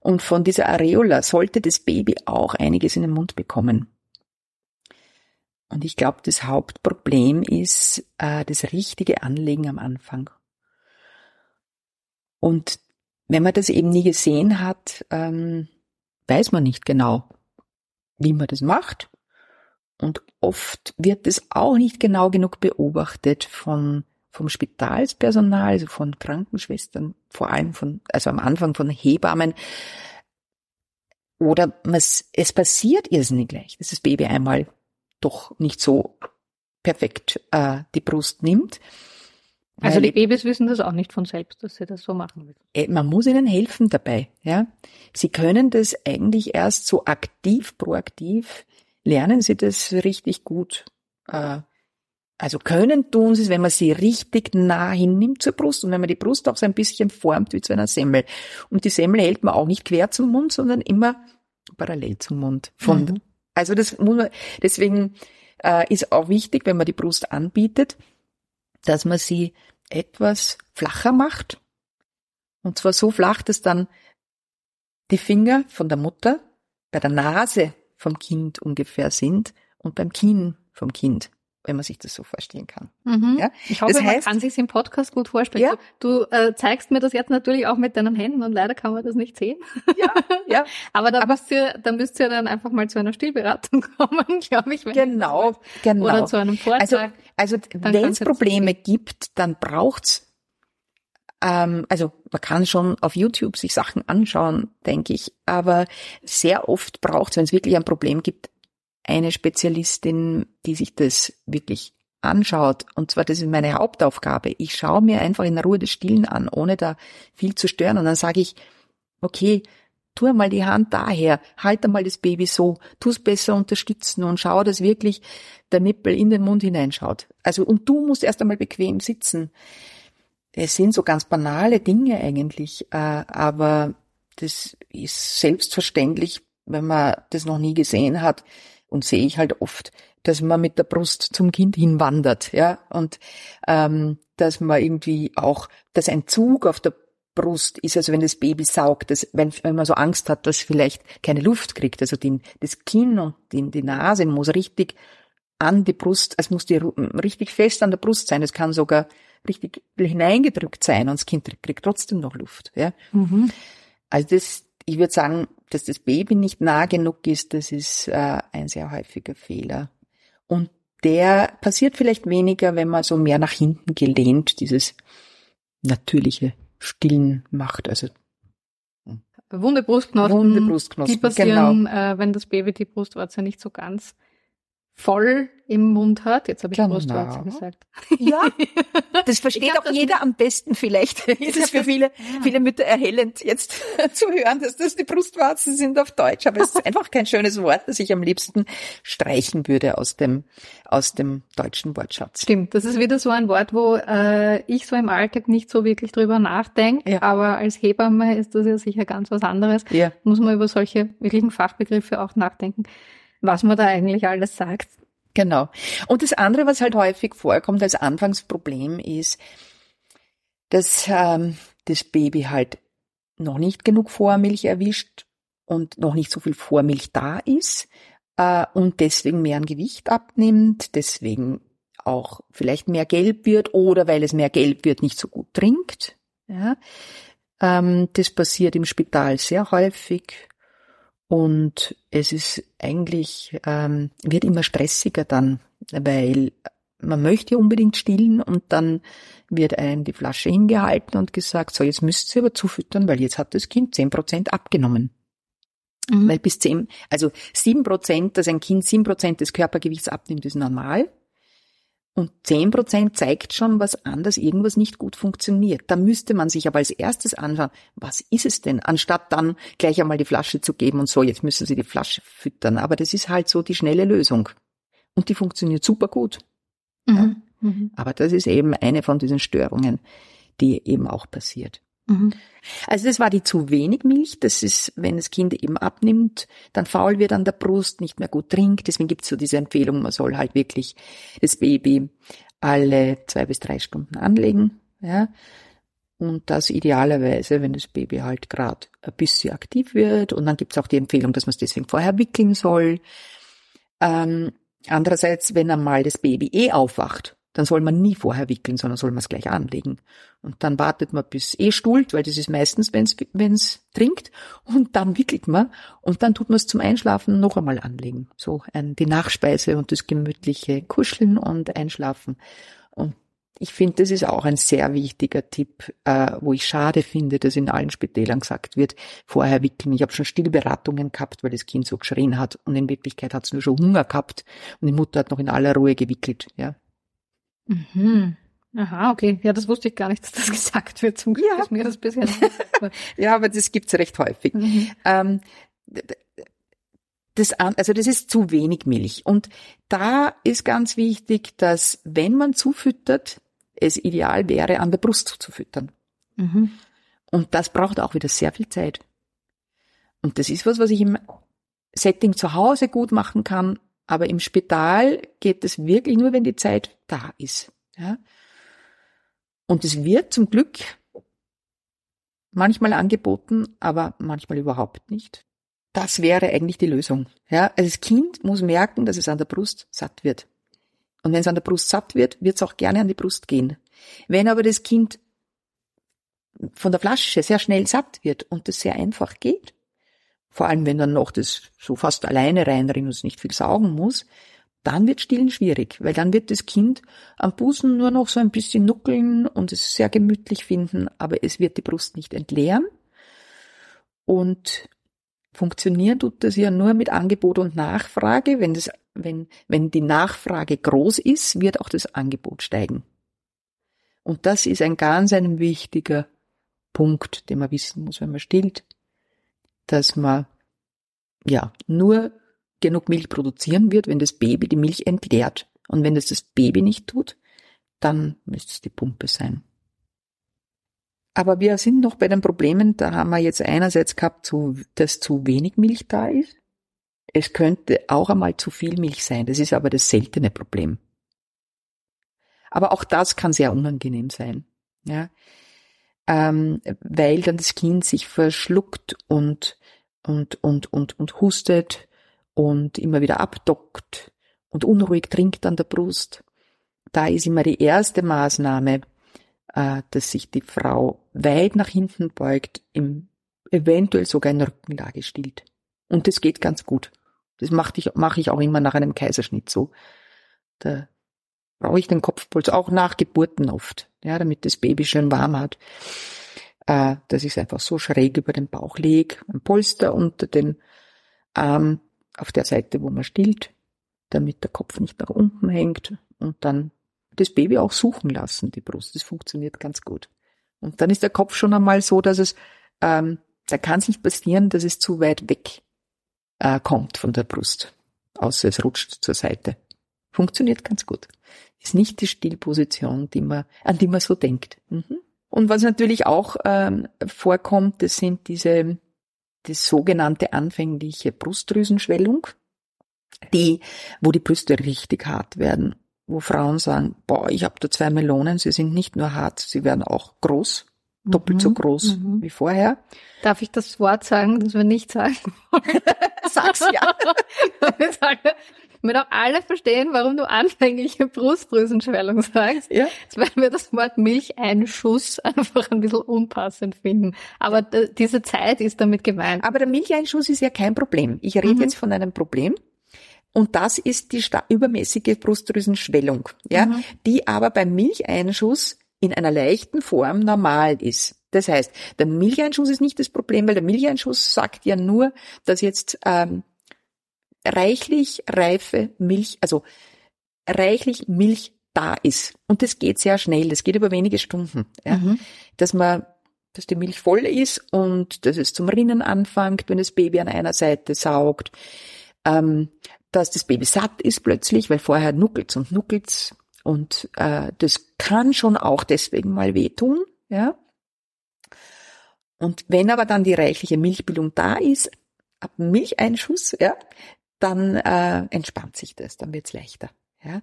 Und von dieser Areola sollte das Baby auch einiges in den Mund bekommen. Und ich glaube, das Hauptproblem ist äh, das richtige Anlegen am Anfang. Und wenn man das eben nie gesehen hat, ähm, weiß man nicht genau, wie man das macht. Und oft wird es auch nicht genau genug beobachtet von vom Spitalspersonal, also von Krankenschwestern, vor allem von, also am Anfang von Hebammen. Oder es, es passiert irrsinnig gleich, dass das Baby einmal doch nicht so perfekt äh, die Brust nimmt. Also die Babys wissen das auch nicht von selbst, dass sie das so machen müssen. Äh, man muss ihnen helfen dabei, ja. Sie können das eigentlich erst so aktiv, proaktiv lernen sie das richtig gut äh, also können tun sie es, wenn man sie richtig nah hinnimmt zur Brust und wenn man die Brust auch so ein bisschen formt wie zu einer Semmel. Und die Semmel hält man auch nicht quer zum Mund, sondern immer parallel zum Mund. Von, mhm. Also das muss man, deswegen äh, ist auch wichtig, wenn man die Brust anbietet, dass man sie etwas flacher macht. Und zwar so flach, dass dann die Finger von der Mutter bei der Nase vom Kind ungefähr sind und beim Kinn vom Kind wenn man sich das so vorstellen kann. Mhm. Ja? Ich hoffe, das heißt, man kann sich im Podcast gut vorstellen. Ja. Du, du äh, zeigst mir das jetzt natürlich auch mit deinen Händen und leider kann man das nicht sehen. Ja, ja. Aber da müsst ihr, da müsst ihr dann einfach mal zu einer Stillberatung kommen, glaube ich. Genau, genau. Oder zu einem Vortrag. Also, also wenn es Probleme gibt, dann braucht's ähm, also man kann schon auf YouTube sich Sachen anschauen, denke ich, aber sehr oft braucht es, wenn es wirklich ein Problem gibt, eine Spezialistin, die sich das wirklich anschaut. Und zwar, das ist meine Hauptaufgabe. Ich schaue mir einfach in der Ruhe das Stillen an, ohne da viel zu stören. Und dann sage ich, okay, tu mal die Hand daher, halt einmal das Baby so, tu es besser unterstützen und schau, dass wirklich der Nippel in den Mund hineinschaut. Also, und du musst erst einmal bequem sitzen. Es sind so ganz banale Dinge eigentlich, äh, aber das ist selbstverständlich, wenn man das noch nie gesehen hat, und sehe ich halt oft, dass man mit der Brust zum Kind hinwandert, ja, und ähm, dass man irgendwie auch, dass ein Zug auf der Brust ist, also wenn das Baby saugt, dass, wenn, wenn man so Angst hat, dass vielleicht keine Luft kriegt, also den, das Kinn und die, die Nase muss richtig an die Brust, es muss die richtig fest an der Brust sein, es kann sogar richtig hineingedrückt sein und das Kind kriegt trotzdem noch Luft, ja. Mhm. Also das, ich würde sagen, dass das Baby nicht nah genug ist, das ist äh, ein sehr häufiger Fehler. Und der passiert vielleicht weniger, wenn man so mehr nach hinten gelehnt dieses natürliche Stillen macht. Also. Wunde Brustknospen, Wunde Brustknospen die passieren, genau. äh, wenn das Baby die Brustwarze nicht so ganz voll im Mund hat. Jetzt habe ich Genau. Brustwarze gesagt. Ja, das versteht glaub, auch das- jeder am besten vielleicht. Ist es für viele, viele Mütter erhellend, jetzt zu hören, dass das die Brustwarzen sind auf Deutsch. Aber es ist einfach kein schönes Wort, das ich am liebsten streichen würde aus dem, aus dem deutschen Wortschatz. Stimmt, das ist wieder so ein Wort, wo äh, ich so im Alltag nicht so wirklich drüber nachdenke, Ja. aber als Hebamme ist das ja sicher ganz was anderes. Ja. Muss man über solche wirklichen Fachbegriffe auch nachdenken, was man da eigentlich alles sagt. Genau. Und das andere, was halt häufig vorkommt als Anfangsproblem, ist, dass ähm, das Baby halt noch nicht genug Vormilch erwischt und noch nicht so viel Vormilch da ist äh, und deswegen mehr an Gewicht abnimmt, deswegen auch vielleicht mehr gelb wird oder weil es mehr gelb wird, nicht so gut trinkt. Ja. Ähm, das passiert im Spital sehr häufig. Und es ist eigentlich, ähm, wird immer stressiger dann, weil man möchte ja unbedingt stillen und dann wird einem die Flasche hingehalten und gesagt, so jetzt müsst ihr aber zufüttern, weil jetzt hat das Kind zehn Prozent abgenommen. Mhm. Weil bis zehn, also sieben Prozent, dass ein Kind sieben Prozent des Körpergewichts abnimmt, ist normal. Und zehn Prozent zeigt schon was an, dass irgendwas nicht gut funktioniert. Da müsste man sich aber als erstes anschauen, was ist es denn, anstatt dann gleich einmal die Flasche zu geben und so, jetzt müssen Sie die Flasche füttern. Aber das ist halt so die schnelle Lösung. Und die funktioniert super gut. Mhm. Mhm. Aber das ist eben eine von diesen Störungen, die eben auch passiert. Mhm. Also das war die zu wenig Milch. Das ist, wenn das Kind eben abnimmt, dann faul wird an der Brust, nicht mehr gut trinkt. Deswegen gibt es so diese Empfehlung, man soll halt wirklich das Baby alle zwei bis drei Stunden anlegen. Ja. Und das idealerweise, wenn das Baby halt gerade ein bisschen aktiv wird. Und dann gibt es auch die Empfehlung, dass man es deswegen vorher wickeln soll. Ähm, andererseits, wenn einmal das Baby eh aufwacht, dann soll man nie vorher wickeln, sondern soll man es gleich anlegen. Und dann wartet man bis eh stuhlt, weil das ist meistens, wenn es trinkt. Und dann wickelt man und dann tut man es zum Einschlafen noch einmal anlegen. So ein, die Nachspeise und das gemütliche Kuscheln und Einschlafen. Und ich finde, das ist auch ein sehr wichtiger Tipp, äh, wo ich schade finde, dass in allen Spitälern gesagt wird, vorher wickeln. Ich habe schon Stillberatungen gehabt, weil das Kind so geschrien hat und in Wirklichkeit hat es nur schon Hunger gehabt und die Mutter hat noch in aller Ruhe gewickelt. Ja. Mhm. Aha, okay. Ja, das wusste ich gar nicht, dass das gesagt wird. Zum Glück Ja. ist mir das bisher nicht ja, aber das gibt's recht häufig. Mhm. Ähm, das, also das ist zu wenig Milch. Und da ist ganz wichtig, dass wenn man zufüttert, es ideal wäre, an der Brust zu füttern. Mhm. Und das braucht auch wieder sehr viel Zeit. Und das ist was, was ich im Setting zu Hause gut machen kann, aber im Spital geht es wirklich nur, wenn die Zeit da ist. Ja? Und es wird zum Glück manchmal angeboten, aber manchmal überhaupt nicht. Das wäre eigentlich die Lösung. Ja? Also das Kind muss merken, dass es an der Brust satt wird. Und wenn es an der Brust satt wird, wird es auch gerne an die Brust gehen. Wenn aber das Kind von der Flasche sehr schnell satt wird und das sehr einfach geht, vor allem wenn dann noch das so fast alleine reinrinnt und es nicht viel saugen muss, dann wird Stillen schwierig, weil dann wird das Kind am Busen nur noch so ein bisschen nuckeln und es sehr gemütlich finden, aber es wird die Brust nicht entleeren. Und funktionieren tut das ja nur mit Angebot und Nachfrage. Wenn, das, wenn, wenn die Nachfrage groß ist, wird auch das Angebot steigen. Und das ist ein ganz ein wichtiger Punkt, den man wissen muss, wenn man stillt, dass man ja nur genug Milch produzieren wird, wenn das Baby die Milch entleert. Und wenn das das Baby nicht tut, dann müsste es die Pumpe sein. Aber wir sind noch bei den Problemen, da haben wir jetzt einerseits gehabt, dass zu wenig Milch da ist. Es könnte auch einmal zu viel Milch sein. Das ist aber das seltene Problem. Aber auch das kann sehr unangenehm sein. Ja ähm, weil dann das Kind sich verschluckt und, und, und, und, und hustet und immer wieder abdockt und unruhig trinkt an der Brust. Da ist immer die erste Maßnahme, äh, dass sich die Frau weit nach hinten beugt, im, eventuell sogar in Rückenlage stillt. Und das geht ganz gut. Das mache ich, mache ich auch immer nach einem Kaiserschnitt so. Da brauche ich den Kopfpuls auch nach Geburten oft, ja, damit das Baby schön warm hat, äh, dass ich es einfach so schräg über den Bauch lege, ein Polster unter den Arm auf der Seite, wo man stillt damit der Kopf nicht nach unten hängt und dann das Baby auch suchen lassen, die Brust. Das funktioniert ganz gut. Und dann ist der Kopf schon einmal so, dass es, ähm, da kann es nicht passieren, dass es zu weit weg äh, kommt von der Brust, außer es rutscht zur Seite. Funktioniert ganz gut. Ist nicht die Stillposition, die man, an die man so denkt. Mhm. Und was natürlich auch ähm, vorkommt, das sind diese, die sogenannte anfängliche Brustdrüsenschwellung, die, wo die Brüste richtig hart werden, wo Frauen sagen, boah, ich habe da zwei Melonen, sie sind nicht nur hart, sie werden auch groß, doppelt mhm, so groß mhm. wie vorher. Darf ich das Wort sagen, das wir nicht sagen wollen? Sag's ja. damit auch alle verstehen, warum du anfängliche Brustdrüsenschwellung sagst. Ja. Jetzt werden wir das Wort Milcheinschuss einfach ein bisschen unpassend finden. Aber diese Zeit ist damit gemeint. Aber der Milcheinschuss ist ja kein Problem. Ich rede mhm. jetzt von einem Problem. Und das ist die übermäßige Brustdrüsenschwellung, ja, mhm. die aber beim Milcheinschuss in einer leichten Form normal ist. Das heißt, der Milcheinschuss ist nicht das Problem, weil der Milcheinschuss sagt ja nur, dass jetzt ähm, reichlich reife Milch, also reichlich Milch da ist. Und das geht sehr schnell, das geht über wenige Stunden. Ja? Mhm. Dass man, dass die Milch voll ist und dass es zum Rinnen anfängt, wenn das Baby an einer Seite saugt. Ähm, dass das Baby satt ist plötzlich, weil vorher nuckelt's und nuckelt's. Und äh, das kann schon auch deswegen mal wehtun. Ja? Und wenn aber dann die reichliche Milchbildung da ist, ab Milcheinschuss, ja, dann äh, entspannt sich das, dann wird's leichter. Ja?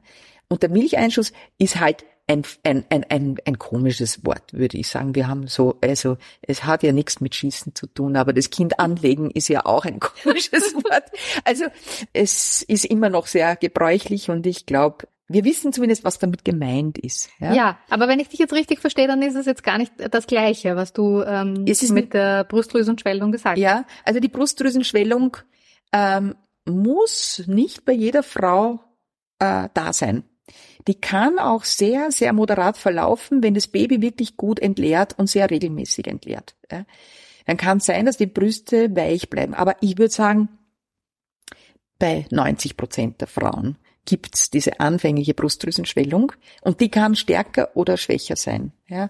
Und der Milcheinschuss ist halt ein, ein, ein, ein, ein komisches Wort, würde ich sagen. Wir haben so, also es hat ja nichts mit Schießen zu tun, aber das Kind anlegen ist ja auch ein komisches Wort. Also es ist immer noch sehr gebräuchlich und ich glaube, wir wissen zumindest, was damit gemeint ist. Ja? ja, aber wenn ich dich jetzt richtig verstehe, dann ist es jetzt gar nicht das Gleiche, was du ähm, mit der Brustdrüsenschwellung gesagt hast. Ja, also die Brustdrüsenschwellung ähm, muss nicht bei jeder Frau äh, da sein. Die kann auch sehr, sehr moderat verlaufen, wenn das Baby wirklich gut entleert und sehr regelmäßig entleert. Ja. Dann kann es sein, dass die Brüste weich bleiben. Aber ich würde sagen, bei 90 Prozent der Frauen gibt's diese anfängliche Brustdrüsenschwellung und die kann stärker oder schwächer sein. Ja.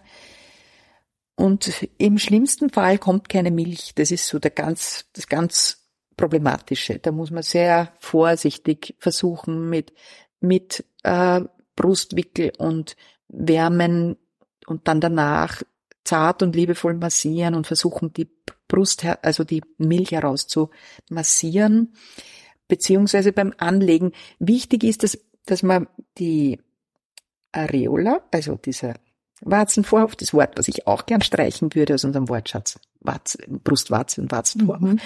Und im schlimmsten Fall kommt keine Milch. Das ist so der ganz, das ganz problematische. Da muss man sehr vorsichtig versuchen mit, mit äh, Brustwickel und Wärmen und dann danach zart und liebevoll massieren und versuchen, die Brust, also die Milch heraus zu massieren, beziehungsweise beim Anlegen. Wichtig ist, dass, dass man die Areola, also dieser Warzenvorhof, das Wort, was ich auch gern streichen würde aus unserem Wortschatz, Warzen, Brustwarze und Warzenvorhof, mhm.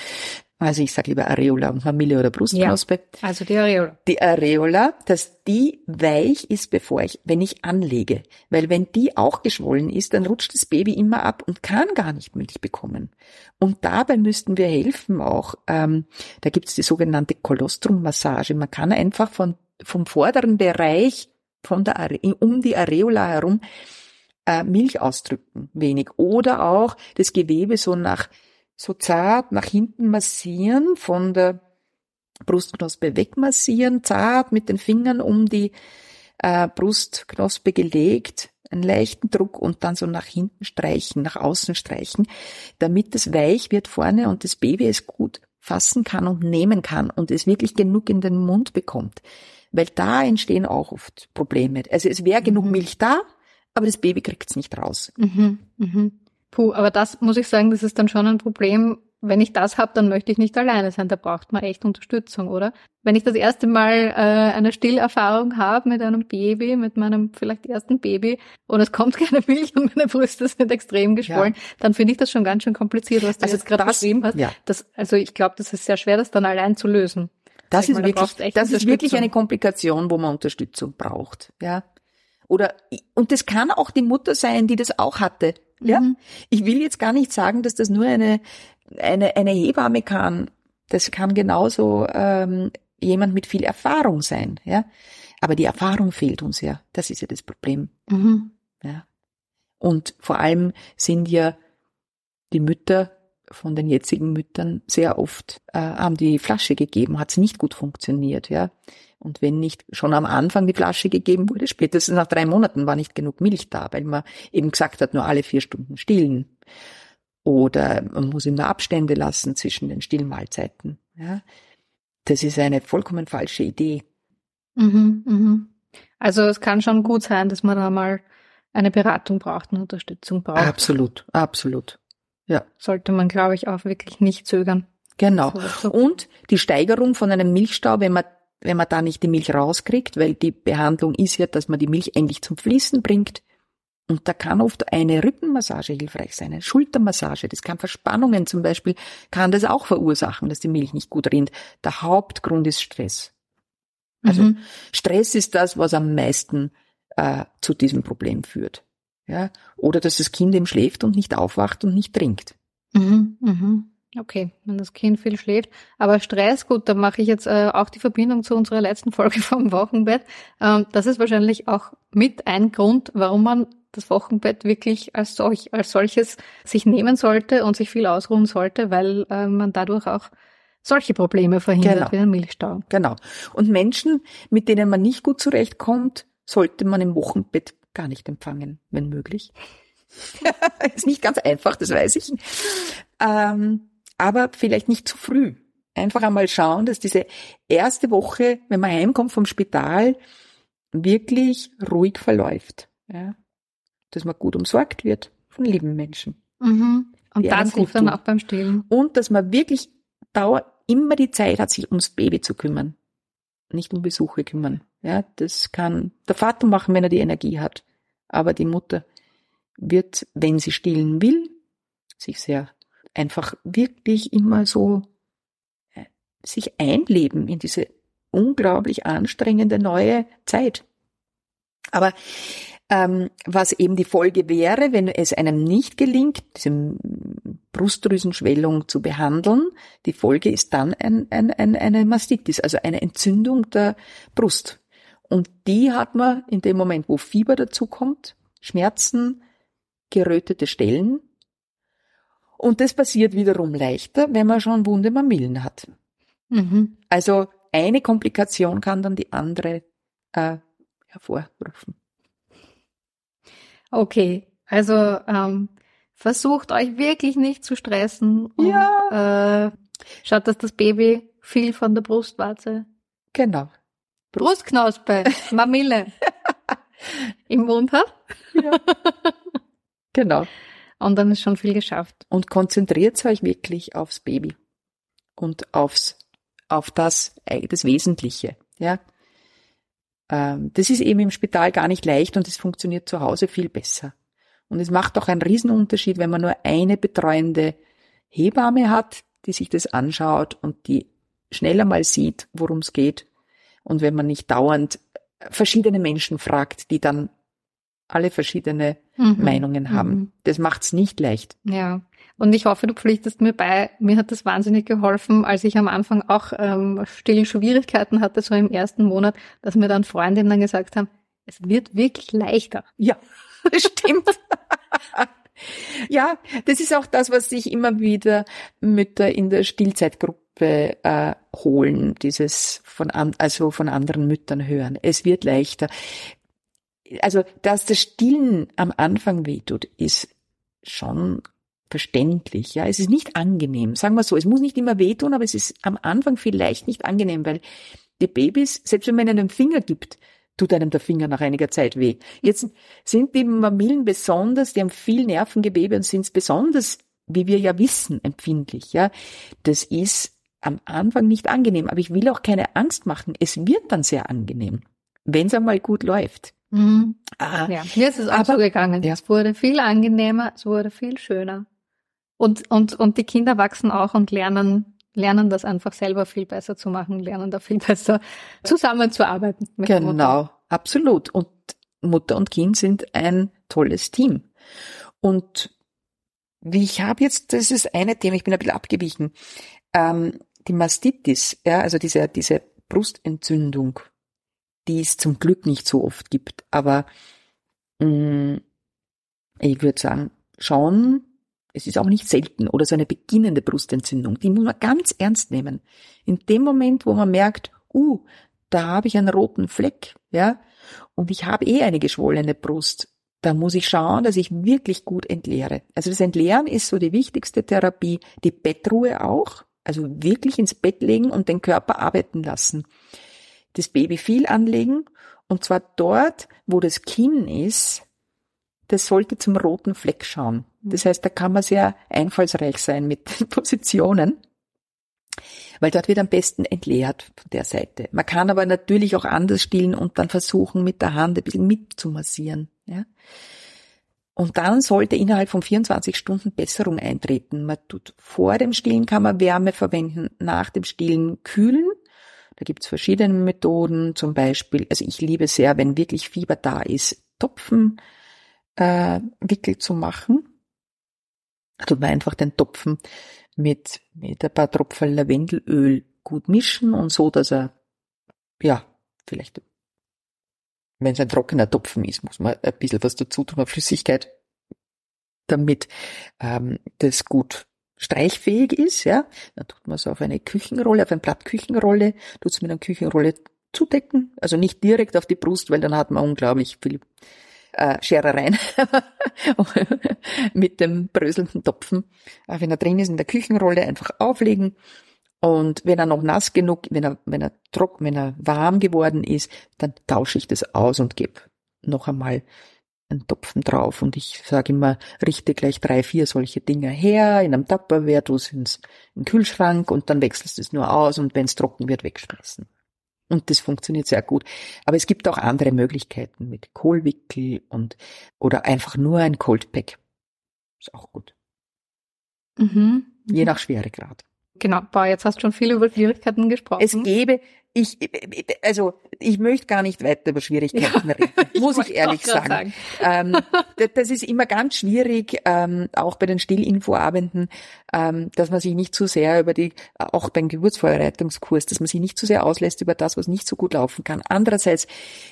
Also ich sage lieber Areola und Familie oder Brustknospe. Ja, also die Areola. Die Areola, dass die weich ist, bevor ich, wenn ich anlege. Weil wenn die auch geschwollen ist, dann rutscht das Baby immer ab und kann gar nicht Milch bekommen. Und dabei müssten wir helfen auch. Ähm, da gibt es die sogenannte Kolostrum-Massage. Man kann einfach von, vom vorderen Bereich, von der Are um die Areola herum, äh, Milch ausdrücken, wenig. Oder auch das Gewebe so nach so zart nach hinten massieren, von der Brustknospe wegmassieren, zart mit den Fingern um die äh, Brustknospe gelegt, einen leichten Druck und dann so nach hinten streichen, nach außen streichen, damit es weich wird vorne und das Baby es gut fassen kann und nehmen kann und es wirklich genug in den Mund bekommt. Weil da entstehen auch oft Probleme. Also es wäre genug mhm. Milch da, aber das Baby kriegt es nicht raus. Mhm, mhm. Puh, aber das muss ich sagen, das ist dann schon ein Problem. Wenn ich das habe, dann möchte ich nicht alleine sein. Da braucht man echt Unterstützung, oder? Wenn ich das erste Mal äh, eine Stillerfahrung habe mit einem Baby, mit meinem vielleicht ersten Baby, und es kommt keine Milch und meine Brüste sind extrem geschwollen, ja. dann finde ich das schon ganz schön kompliziert, was du also jetzt gerade beschrieben hast. Ja. Das, also ich glaube, das ist sehr schwer, das dann allein zu lösen. Das ist mal, wirklich, da das ist wirklich eine Komplikation, wo man Unterstützung braucht. Ja. Oder, und das kann auch die Mutter sein, die das auch hatte. Ja. Mhm. Ich will jetzt gar nicht sagen, dass das nur eine, eine, eine Hebamme kann. Das kann genauso ähm, jemand mit viel Erfahrung sein. Ja. Aber die Erfahrung fehlt uns ja. Das ist ja das Problem. Mhm. Ja. Und vor allem sind ja die Mütter von den jetzigen Müttern sehr oft äh, haben die Flasche gegeben, hat sie nicht gut funktioniert, ja. Und wenn nicht schon am Anfang die Flasche gegeben wurde, spätestens nach drei Monaten war nicht genug Milch da, weil man eben gesagt hat, nur alle vier Stunden stillen. Oder man muss immer Abstände lassen zwischen den Stillmahlzeiten. Ja. Das ist eine vollkommen falsche Idee. Mhm, mhm. Also es kann schon gut sein, dass man da mal eine Beratung braucht, eine Unterstützung braucht. Absolut, absolut. Ja. Sollte man, glaube ich, auch wirklich nicht zögern. Genau. Und die Steigerung von einem Milchstau, wenn man wenn man da nicht die Milch rauskriegt, weil die Behandlung ist ja, dass man die Milch endlich zum Fließen bringt. Und da kann oft eine Rückenmassage hilfreich sein, eine Schultermassage. Das kann Verspannungen zum Beispiel, kann das auch verursachen, dass die Milch nicht gut rinnt. Der Hauptgrund ist Stress. Also mhm. Stress ist das, was am meisten äh, zu diesem Problem führt. Ja? Oder dass das Kind eben schläft und nicht aufwacht und nicht trinkt. Mhm, mhm. Okay, wenn das Kind viel schläft. Aber Stress, gut, da mache ich jetzt äh, auch die Verbindung zu unserer letzten Folge vom Wochenbett. Ähm, das ist wahrscheinlich auch mit ein Grund, warum man das Wochenbett wirklich als solch, als solches sich nehmen sollte und sich viel ausruhen sollte, weil äh, man dadurch auch solche Probleme verhindert genau. wie den Milchstau. Genau. Und Menschen, mit denen man nicht gut zurechtkommt, sollte man im Wochenbett gar nicht empfangen, wenn möglich. ist nicht ganz einfach, das weiß ich. Ähm, aber vielleicht nicht zu früh. Einfach einmal schauen, dass diese erste Woche, wenn man heimkommt vom Spital, wirklich ruhig verläuft. Ja? Dass man gut umsorgt wird von lieben Menschen. Mhm. Und das hilft dann auch beim Stillen. Und dass man wirklich dauer immer die Zeit hat, sich ums Baby zu kümmern. Nicht um Besuche kümmern. Ja, das kann der Vater machen, wenn er die Energie hat. Aber die Mutter wird, wenn sie stillen will, sich sehr einfach wirklich immer so äh, sich einleben in diese unglaublich anstrengende neue Zeit. Aber ähm, was eben die Folge wäre, wenn es einem nicht gelingt, diese Brustdrüsenschwellung zu behandeln, die Folge ist dann ein, ein, ein, eine Mastitis, also eine Entzündung der Brust. Und die hat man in dem Moment, wo Fieber dazukommt, Schmerzen, gerötete Stellen. Und das passiert wiederum leichter, wenn man schon wunde Mamillen hat. Mhm. Also eine Komplikation kann dann die andere äh, hervorrufen. Okay, also ähm, versucht euch wirklich nicht zu stressen und ja. äh, schaut, dass das Baby viel von der Brustwarze. Genau. Brustknospe, Mamille im Mund. Ja. Genau. Und dann ist schon viel geschafft. Und konzentriert euch wirklich aufs Baby und aufs, auf das, äh, das Wesentliche, ja. Ähm, das ist eben im Spital gar nicht leicht und es funktioniert zu Hause viel besser. Und es macht auch einen Riesenunterschied, wenn man nur eine betreuende Hebamme hat, die sich das anschaut und die schneller mal sieht, worum es geht. Und wenn man nicht dauernd verschiedene Menschen fragt, die dann alle verschiedene mhm. Meinungen haben. Mhm. Das macht's nicht leicht. Ja. Und ich hoffe, du pflichtest mir bei. Mir hat das wahnsinnig geholfen, als ich am Anfang auch ähm, stillen Schwierigkeiten hatte, so im ersten Monat, dass mir dann Freundinnen dann gesagt haben, es wird wirklich leichter. Ja, das stimmt. ja, das ist auch das, was sich immer wieder Mütter in der Stillzeitgruppe äh, holen, dieses von an, also von anderen Müttern hören. Es wird leichter also, dass das Stillen am Anfang wehtut, ist schon verständlich. Ja, es ist nicht angenehm. Sagen wir so, es muss nicht immer wehtun, aber es ist am Anfang vielleicht nicht angenehm, weil die Babys, selbst wenn man ihnen einen Finger gibt, tut einem der Finger nach einiger Zeit weh. Jetzt sind die Mamillen besonders, die haben viel Nervengewebe und sind besonders, wie wir ja wissen, empfindlich. Ja, das ist am Anfang nicht angenehm, aber ich will auch keine Angst machen. Es wird dann sehr angenehm, wenn es einmal gut läuft. Mhm. Ah, ja, mir ist es auch so gegangen. Ja. Es wurde viel angenehmer, es wurde viel schöner. Und, und, und die Kinder wachsen auch und lernen, lernen das einfach selber viel besser zu machen, lernen da viel besser zusammenzuarbeiten. genau, absolut. Und Mutter und Kind sind ein tolles Team. Und wie ich habe jetzt, das ist eine Thema, ich bin ein bisschen abgewichen, ähm, die Mastitis, ja, also diese, diese Brustentzündung, die es zum Glück nicht so oft gibt. Aber mh, mm, ich würde sagen, schon Es ist auch nicht selten oder so eine beginnende Brustentzündung. Die muss man ganz ernst nehmen. In dem Moment, wo man merkt, uh, da habe ich einen roten Fleck, ja, und ich habe eh eine geschwollene Brust, da muss ich schauen, dass ich wirklich gut entleere. Also das Entleeren ist so die wichtigste Therapie. Die Bettruhe auch. Also wirklich ins Bett legen und den Körper arbeiten lassen. Das Baby viel anlegen und zwar dort, wo das Kinn ist, das sollte zum roten Fleck schauen. Das heißt, da kann man sehr einfallsreich sein mit den Positionen, weil dort wird am besten entleert von der Seite. Man kann aber natürlich auch anders stillen und dann versuchen, mit der Hand ein bisschen mitzumassieren. Ja? Und dann sollte innerhalb von 24 Stunden Besserung eintreten. Man tut vor dem Stillen kann man Wärme verwenden, nach dem Stillen kühlen. Da gibt's verschiedene Methoden, zum Beispiel, also ich liebe sehr, wenn wirklich Fieber da ist, Topfen äh, Wickel zu machen. Also man einfach den Topfen mit, mit ein paar Tropfen Lavendelöl gut mischen und so, dass er, ja, vielleicht wenn es ein trockener Topfen ist, muss man ein bisschen was dazu tun, Flüssigkeit, damit ähm, das gut streichfähig ist. Ja, dann tut man es auf eine Küchenrolle, auf eine Blattküchenrolle, tut es mit einer Küchenrolle zudecken, also nicht direkt auf die Brust, weil dann hat man unglaublich viel äh, Scherereien mit dem bröselnden Topfen. Äh, wenn er drin ist in der Küchenrolle, einfach auflegen und wenn er noch nass genug, wenn er, wenn er trocken, wenn er warm geworden ist, dann tausche ich das aus und gebe noch einmal einen Topfen drauf. Und ich sage immer, richte gleich drei, vier solche Dinger her, in einem Tupperware, du ins in den Kühlschrank und dann wechselst du es nur aus und wenn es trocken wird, wegschmeißen. Und das funktioniert sehr gut. Aber es gibt auch andere Möglichkeiten mit Kohlwickel und, oder einfach nur ein Cold Pack. Ist auch gut. Mhm. Je nach Schweregrad. Genau, boah, jetzt hast du schon viel über Schwierigkeiten gesprochen. Es gäbe, ich, also ich möchte gar nicht weiter über Schwierigkeiten ja, reden, muss ich, ich ehrlich sagen. sagen. Ähm, das ist immer ganz schwierig, ähm, auch bei den Stillinfoabenden, ähm, dass man sich nicht zu sehr über die, auch beim Geburtsvorbereitungskurs, dass man sich nicht zu sehr auslässt über das, was nicht so gut laufen kann. Andererseits,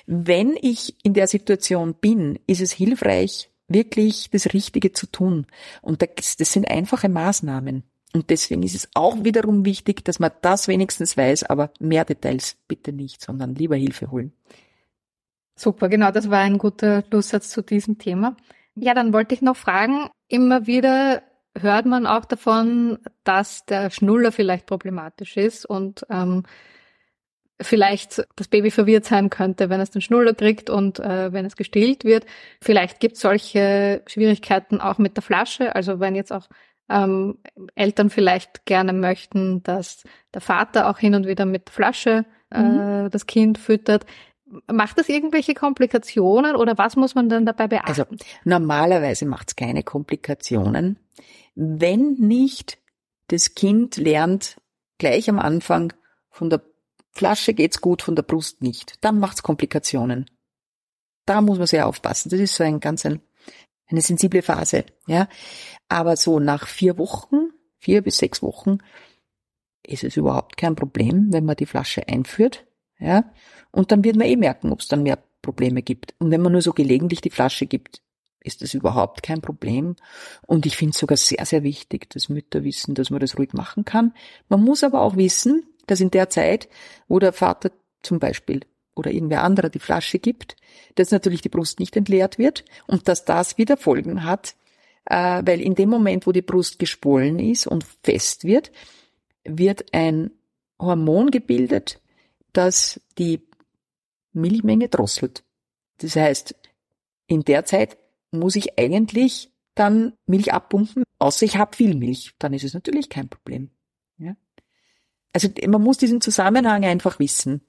wenn ich in der Situation bin, ist es hilfreich, wirklich das Richtige zu tun. Und das, das sind einfache Maßnahmen. Und deswegen ist es auch wiederum wichtig, dass man das wenigstens weiß, aber mehr Details bitte nicht, sondern lieber Hilfe holen. Super, genau, das war ein guter Schlusssatz zu diesem Thema. Ja, dann wollte ich noch fragen, immer wieder hört man auch davon, dass der Schnuller vielleicht problematisch ist und ähm, vielleicht das Baby verwirrt sein könnte, wenn es den Schnuller kriegt und äh, wenn es gestillt wird. Vielleicht gibt es solche Schwierigkeiten auch mit der Flasche, also wenn jetzt auch ähm, Eltern vielleicht gerne möchten, dass der Vater auch hin und wieder mit Flasche äh, mhm. das Kind füttert. Macht das irgendwelche Komplikationen oder was muss man dann dabei beachten? Also normalerweise macht es keine Komplikationen, wenn nicht das Kind lernt gleich am Anfang von der Flasche geht's gut, von der Brust nicht. Dann macht's Komplikationen. Da muss man sehr aufpassen. Das ist so ein ganz ein eine sensible Phase, ja. Aber so nach vier Wochen, vier bis sechs Wochen, ist es überhaupt kein Problem, wenn man die Flasche einführt, ja. Und dann wird man eh merken, ob es dann mehr Probleme gibt. Und wenn man nur so gelegentlich die Flasche gibt, ist das überhaupt kein Problem. Und ich finde es sogar sehr, sehr wichtig, dass Mütter wissen, dass man das ruhig machen kann. Man muss aber auch wissen, dass in der Zeit, wo der Vater zum Beispiel oder irgendwer anderer die Flasche gibt, dass natürlich die Brust nicht entleert wird und dass das wieder Folgen hat, äh, weil in dem Moment, wo die Brust geschwollen ist und fest wird, wird ein Hormon gebildet, das die Milchmenge drosselt. Das heißt, in der Zeit muss ich eigentlich dann Milch abpumpen, außer ich habe viel Milch, dann ist es natürlich kein Problem. Ja? Also man muss diesen Zusammenhang einfach wissen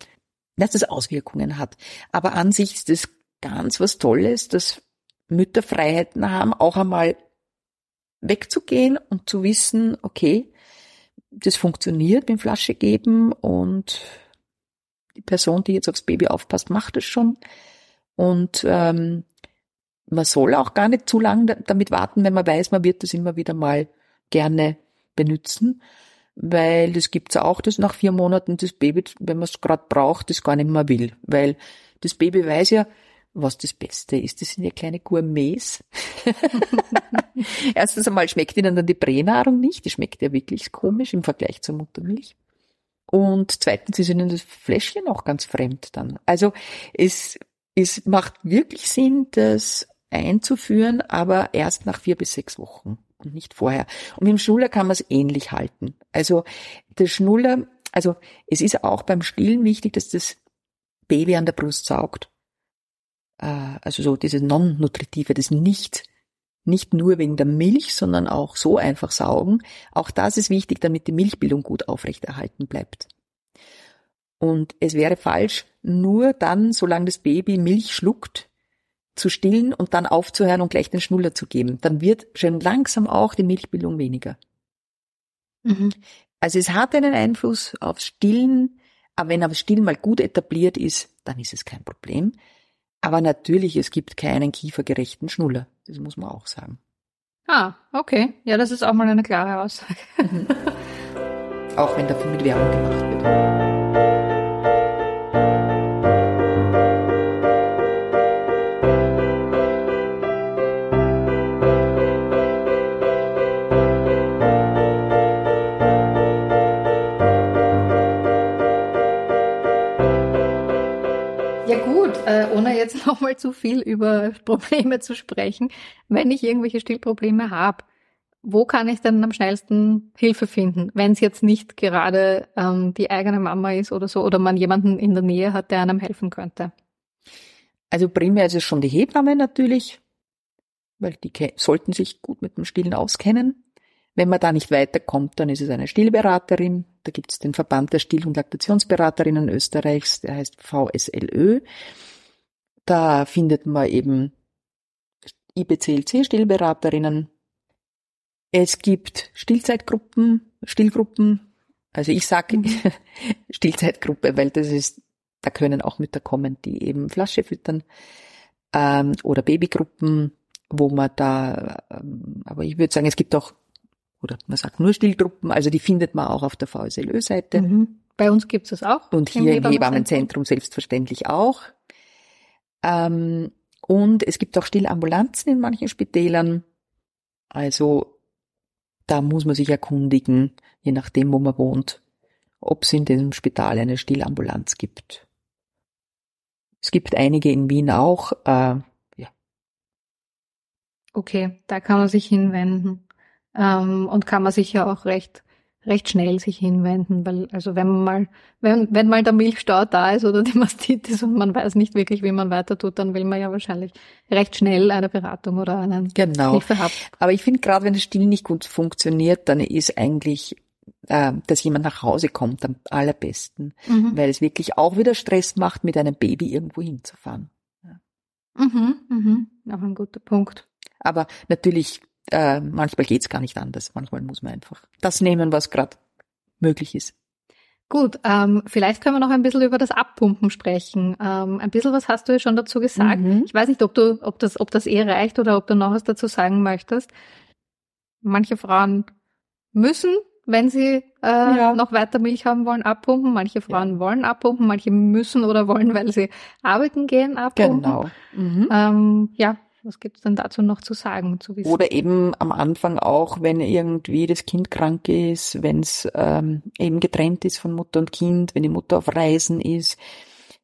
dass das Auswirkungen hat. Aber an sich ist es ganz was Tolles, dass Mütter Freiheiten haben, auch einmal wegzugehen und zu wissen, okay, das funktioniert mit Flasche geben und die Person, die jetzt aufs Baby aufpasst, macht es schon. Und ähm, man soll auch gar nicht zu lange damit warten, wenn man weiß, man wird das immer wieder mal gerne benutzen weil das gibt's auch, dass nach vier Monaten das Baby, wenn man es gerade braucht, das gar nicht mehr will. Weil das Baby weiß ja, was das Beste ist. Das sind ja kleine Gourmets. Erstens einmal schmeckt ihnen dann die Pränahrung nicht. Die schmeckt ja wirklich komisch im Vergleich zur Muttermilch. Und zweitens ist ihnen das Fläschchen auch ganz fremd dann. Also es, es macht wirklich Sinn, das einzuführen, aber erst nach vier bis sechs Wochen und nicht vorher. Und mit dem Schnuller kann man es ähnlich halten. Also der Schnuller, also es ist auch beim Stillen wichtig, dass das Baby an der Brust saugt. Äh, also so dieses Non-Nutritive, das nicht, nicht nur wegen der Milch, sondern auch so einfach saugen. Auch das ist wichtig, damit die Milchbildung gut aufrechterhalten bleibt. Und es wäre falsch, nur dann, solange das Baby Milch schluckt, zu stillen und dann aufzuhören und gleich den Schnuller zu geben. Dann wird schon langsam auch die Milchbildung weniger. Mhm. Also es hat einen Einfluss aufs Stillen, aber wenn aber Stillen mal gut etabliert ist, dann ist es kein Problem. Aber natürlich, es gibt keinen kiefergerechten Schnuller. Das muss man auch sagen. Ah, okay. Ja, das ist auch mal eine klare Aussage. auch wenn dafür mit Werbung gemacht wird. Jetzt nochmal zu viel über Probleme zu sprechen. Wenn ich irgendwelche Stillprobleme habe, wo kann ich denn am schnellsten Hilfe finden, wenn es jetzt nicht gerade ähm, die eigene Mama ist oder so, oder man jemanden in der Nähe hat, der einem helfen könnte? Also primär ist es schon die Hebamme natürlich, weil die sollten sich gut mit dem Stillen auskennen. Wenn man da nicht weiterkommt, dann ist es eine Stillberaterin. Da gibt es den Verband der Still- und Laktationsberaterinnen Österreichs, der heißt VSLÖ. Da findet man eben IBCLC-Stillberaterinnen. Es gibt Stillzeitgruppen, Stillgruppen. Also ich sage mhm. Stillzeitgruppe, weil das ist, da können auch Mütter kommen, die eben Flasche füttern. Ähm, oder Babygruppen, wo man da, ähm, aber ich würde sagen, es gibt auch, oder man sagt nur Stillgruppen, also die findet man auch auf der VSLÖ-Seite. Mhm. Bei uns gibt es das auch. Und hier im Hebammenzentrum selbstverständlich auch. Ähm, und es gibt auch Stillambulanzen in manchen Spitälern. Also da muss man sich erkundigen, je nachdem, wo man wohnt, ob es in diesem Spital eine Stillambulanz gibt. Es gibt einige in Wien auch. Äh, ja. Okay, da kann man sich hinwenden ähm, und kann man sich ja auch recht recht schnell sich hinwenden, weil also wenn man mal, wenn, wenn mal der Milchstau da ist oder die Mastitis und man weiß nicht wirklich, wie man weiter tut, dann will man ja wahrscheinlich recht schnell eine Beratung oder einen genau. Hilfe haben. Aber ich finde gerade, wenn das Still nicht gut funktioniert, dann ist eigentlich äh, dass jemand nach Hause kommt am allerbesten, mhm. weil es wirklich auch wieder Stress macht, mit einem Baby irgendwo hinzufahren. Ja. Mhm, mhm. Auch ein guter Punkt. Aber natürlich äh, manchmal geht's gar nicht anders. Manchmal muss man einfach das nehmen, was gerade möglich ist. Gut, ähm, vielleicht können wir noch ein bisschen über das Abpumpen sprechen. Ähm, ein bisschen was hast du ja schon dazu gesagt. Mhm. Ich weiß nicht, ob du, ob das, ob das eh reicht oder ob du noch was dazu sagen möchtest. Manche Frauen müssen, wenn sie äh, ja. noch weiter Milch haben wollen, abpumpen. Manche Frauen ja. wollen abpumpen, manche müssen oder wollen, weil sie arbeiten gehen, abpumpen. Genau. Mhm. Ähm, ja, was gibt es denn dazu noch zu sagen? Zu wissen? Oder eben am Anfang auch, wenn irgendwie das Kind krank ist, wenn es ähm, eben getrennt ist von Mutter und Kind, wenn die Mutter auf Reisen ist.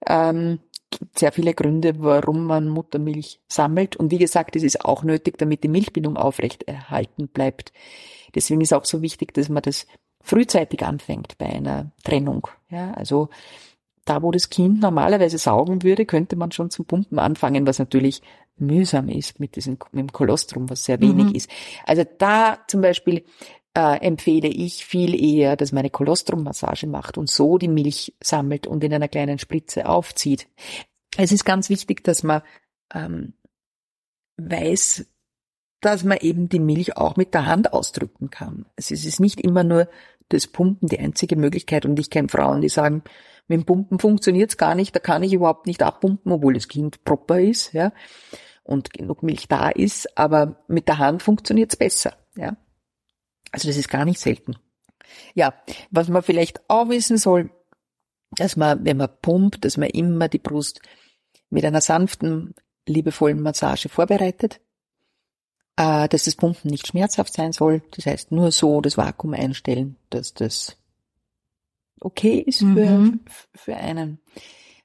Ähm, gibt sehr viele Gründe, warum man Muttermilch sammelt. Und wie gesagt, es ist auch nötig, damit die Milchbildung aufrecht erhalten bleibt. Deswegen ist auch so wichtig, dass man das frühzeitig anfängt bei einer Trennung. Ja, also da, wo das Kind normalerweise saugen würde, könnte man schon zum Pumpen anfangen, was natürlich mühsam ist mit diesem mit dem Kolostrum, was sehr wenig mhm. ist. Also da zum Beispiel äh, empfehle ich viel eher, dass man eine Kolostrummassage macht und so die Milch sammelt und in einer kleinen Spritze aufzieht. Es ist ganz wichtig, dass man ähm, weiß, dass man eben die Milch auch mit der Hand ausdrücken kann. Es ist nicht immer nur das Pumpen die einzige Möglichkeit und ich kenne Frauen, die sagen, mit dem Pumpen funktioniert's gar nicht, da kann ich überhaupt nicht abpumpen, obwohl das Kind proper ist, ja, und genug Milch da ist, aber mit der Hand funktioniert's besser, ja. Also das ist gar nicht selten. Ja, was man vielleicht auch wissen soll, dass man, wenn man pumpt, dass man immer die Brust mit einer sanften, liebevollen Massage vorbereitet, äh, dass das Pumpen nicht schmerzhaft sein soll. Das heißt, nur so das Vakuum einstellen, dass das okay ist für, Mhm. für einen.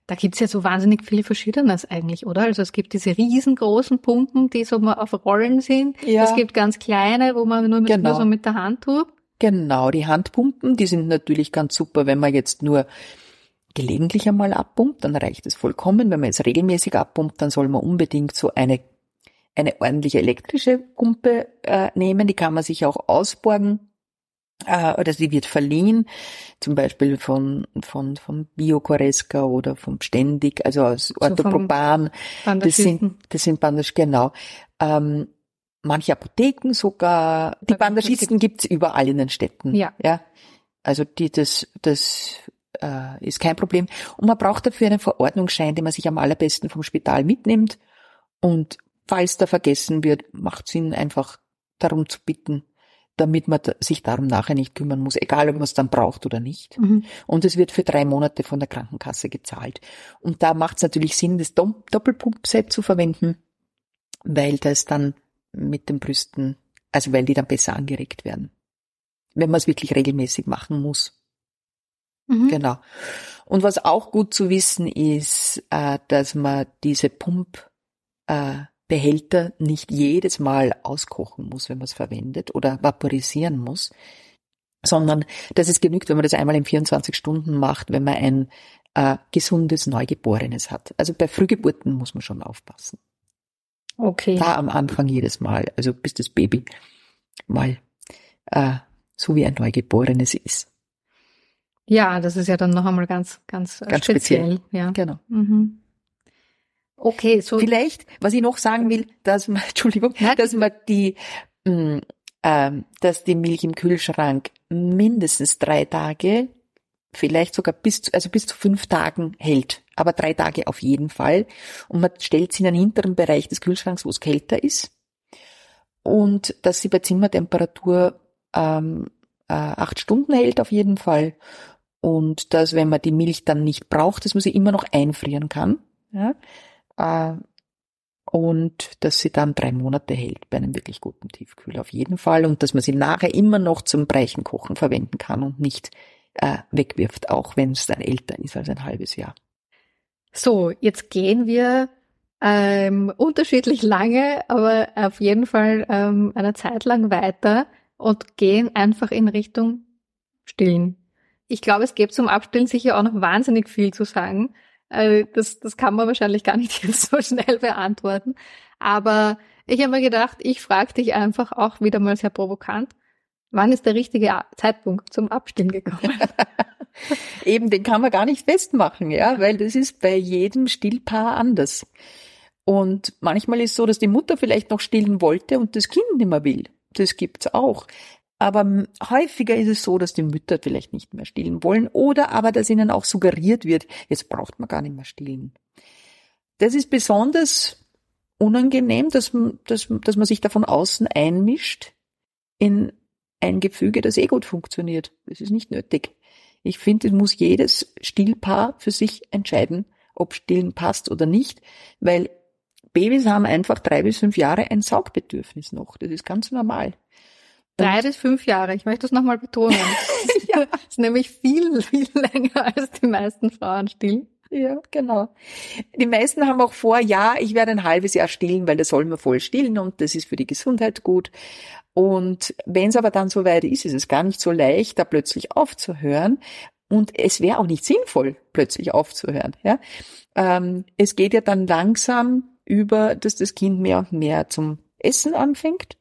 Da gibt's ja so wahnsinnig viele Verschiedenes eigentlich, oder? Also es gibt diese riesengroßen Pumpen, die so mal auf Rollen sind. Ja. Es gibt ganz kleine, wo man nur, mit, Genau. nur so mit der Hand tut. Genau, die Handpumpen, die sind natürlich ganz super, wenn man jetzt nur gelegentlich einmal abpumpt, dann reicht es vollkommen. Wenn man jetzt regelmäßig abpumpt, dann soll man unbedingt so eine, eine ordentliche elektrische Pumpe äh, nehmen. Die kann man sich auch ausborgen. Äh, oder sie wird verliehen, zum Beispiel von, von, von Biokoreska oder vom Ständig, also aus vom Orthopropan. Dann Das sind, das sind Bandagen, genau. Ähm, manche Apotheken sogar. Die Da- Bandagisten gibt's überall in den Städten. Ja. ja. Also die, das, das äh, ist kein Problem. Und man braucht dafür einen Verordnungsschein, den man sich am allerbesten vom Spital mitnimmt. Und falls da vergessen wird, macht Sinn, einfach darum zu bitten, damit man sich darum nachher nicht kümmern muss, egal ob man es dann braucht oder nicht. Mhm. Und es wird für drei Monate von der Krankenkasse gezahlt. Und da macht es natürlich Sinn, das Doppelpumpset zu verwenden, weil das dann mit den Brüsten, also weil die dann besser angeregt werden. Wenn man es wirklich regelmäßig machen muss. Mhm. Genau. Und was auch gut zu wissen ist, äh, dass man diese Pumpbehälter äh, Behälter nicht jedes Mal auskochen muss, wenn man es verwendet oder vaporisieren muss, sondern dass es genügt, wenn man das einmal in 24 Stunden macht, wenn man ein äh, gesundes Neugeborenes hat. Also bei Frühgeburten muss man schon aufpassen. Okay. Da am Anfang jedes Mal, also bis das Baby mal äh, so wie ein Neugeborenes ist. Ja, das ist ja dann noch einmal ganz, ganz, äh, Ganz speziell. Ja. Genau. Mhm. Okay, so. Vielleicht, was ich noch sagen will, dass man, Entschuldigung, Nein. dass man die, mh, ähm, dass die Milch im Kühlschrank mindestens drei Tage, vielleicht sogar bis zu, also bis zu fünf Tagen hält, aber drei Tage auf jeden Fall. Und man stellt sie in einen hinteren Bereich des Kühlschranks, wo es kälter ist. Und dass sie bei Zimmertemperatur ähm, äh, acht Stunden hält auf jeden Fall. Und dass, wenn man die Milch dann nicht braucht, dass man sie immer noch einfrieren kann. Ja? Äh, und dass sie dann drei Monate hält bei einem wirklich guten Tiefkühler auf jeden Fall und dass man sie nachher immer noch zum Breichenkochen verwenden kann und nicht äh, wegwirft, auch wenn es dann älter ist als ein halbes Jahr. So, jetzt gehen wir ähm, unterschiedlich lange, aber auf jeden Fall ähm, eine Zeit lang weiter und gehen einfach in Richtung Stillen. Ich glaube, es gibt zum Abstillen sicher auch noch wahnsinnig viel zu sagen. Äh, das, das kann man wahrscheinlich gar nicht jetzt so schnell beantworten. Aber ich habe mir gedacht, ich frage dich einfach auch wieder mal sehr provokant, wann ist der richtige Zeitpunkt zum Abstillen gekommen? Eben, den kann man gar nicht festmachen, ja, weil das ist bei jedem Stillpaar anders. Und manchmal ist so, dass die Mutter vielleicht noch stillen wollte und das Kind nicht mehr will. Das gibt's auch. Aber häufiger ist es so, dass die Mütter vielleicht nicht mehr stillen wollen oder aber, dass ihnen auch suggeriert wird, jetzt braucht man gar nicht mehr stillen. Das ist besonders unangenehm, dass, dass, dass man sich da von außen einmischt in ein Gefüge, das eh gut funktioniert. Das ist nicht nötig. Ich finde, es muss jedes Stillpaar für sich entscheiden, ob Stillen passt oder nicht, weil Babys haben einfach drei bis fünf Jahre ein Saugbedürfnis noch. Das ist ganz normal. Drei bis fünf Jahre, ich möchte das nochmal betonen. Das ist nämlich viel, viel länger als die meisten Frauen stillen. Ja, genau. Die meisten haben auch vor, ja, ich werde ein halbes Jahr stillen, weil das soll man voll stillen und das ist für die Gesundheit gut. Und wenn es aber dann soweit ist, ist es gar nicht so leicht, da plötzlich aufzuhören. Und es wäre auch nicht sinnvoll, plötzlich aufzuhören. Ja? Ähm, es geht ja dann langsam über, dass das Kind mehr und mehr zum Essen anfängt.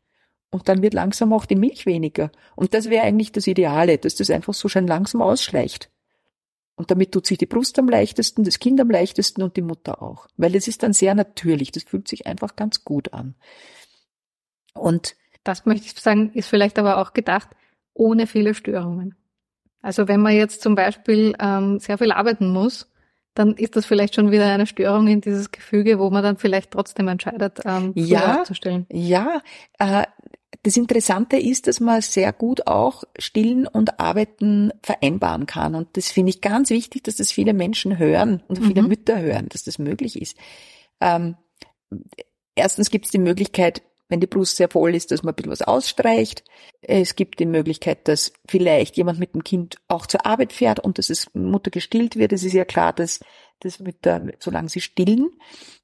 Und dann wird langsam auch die Milch weniger. Und das wäre eigentlich das Ideale, dass das einfach so schön langsam ausschleicht. Und damit tut sich die Brust am leichtesten, das Kind am leichtesten und die Mutter auch. Weil es ist dann sehr natürlich. Das fühlt sich einfach ganz gut an. Und Das möchte ich sagen, ist vielleicht aber auch gedacht, ohne viele Störungen. Also wenn man jetzt zum Beispiel ähm, sehr viel arbeiten muss, dann ist das vielleicht schon wieder eine Störung in dieses Gefüge, wo man dann vielleicht trotzdem entscheidet, ähm, Ja. abzustellen. ja, äh, das Interessante ist, dass man sehr gut auch Stillen und Arbeiten vereinbaren kann. Und das finde ich ganz wichtig, dass das viele Menschen hören und viele mhm. Mütter hören, dass das möglich ist. Ähm, erstens gibt es die Möglichkeit, wenn die Brust sehr voll ist, dass man ein bisschen was ausstreicht. Es gibt die Möglichkeit, dass vielleicht jemand mit dem Kind auch zur Arbeit fährt und dass es Mutter gestillt wird. Es ist ja klar, dass, dass Mütter, solange sie stillen,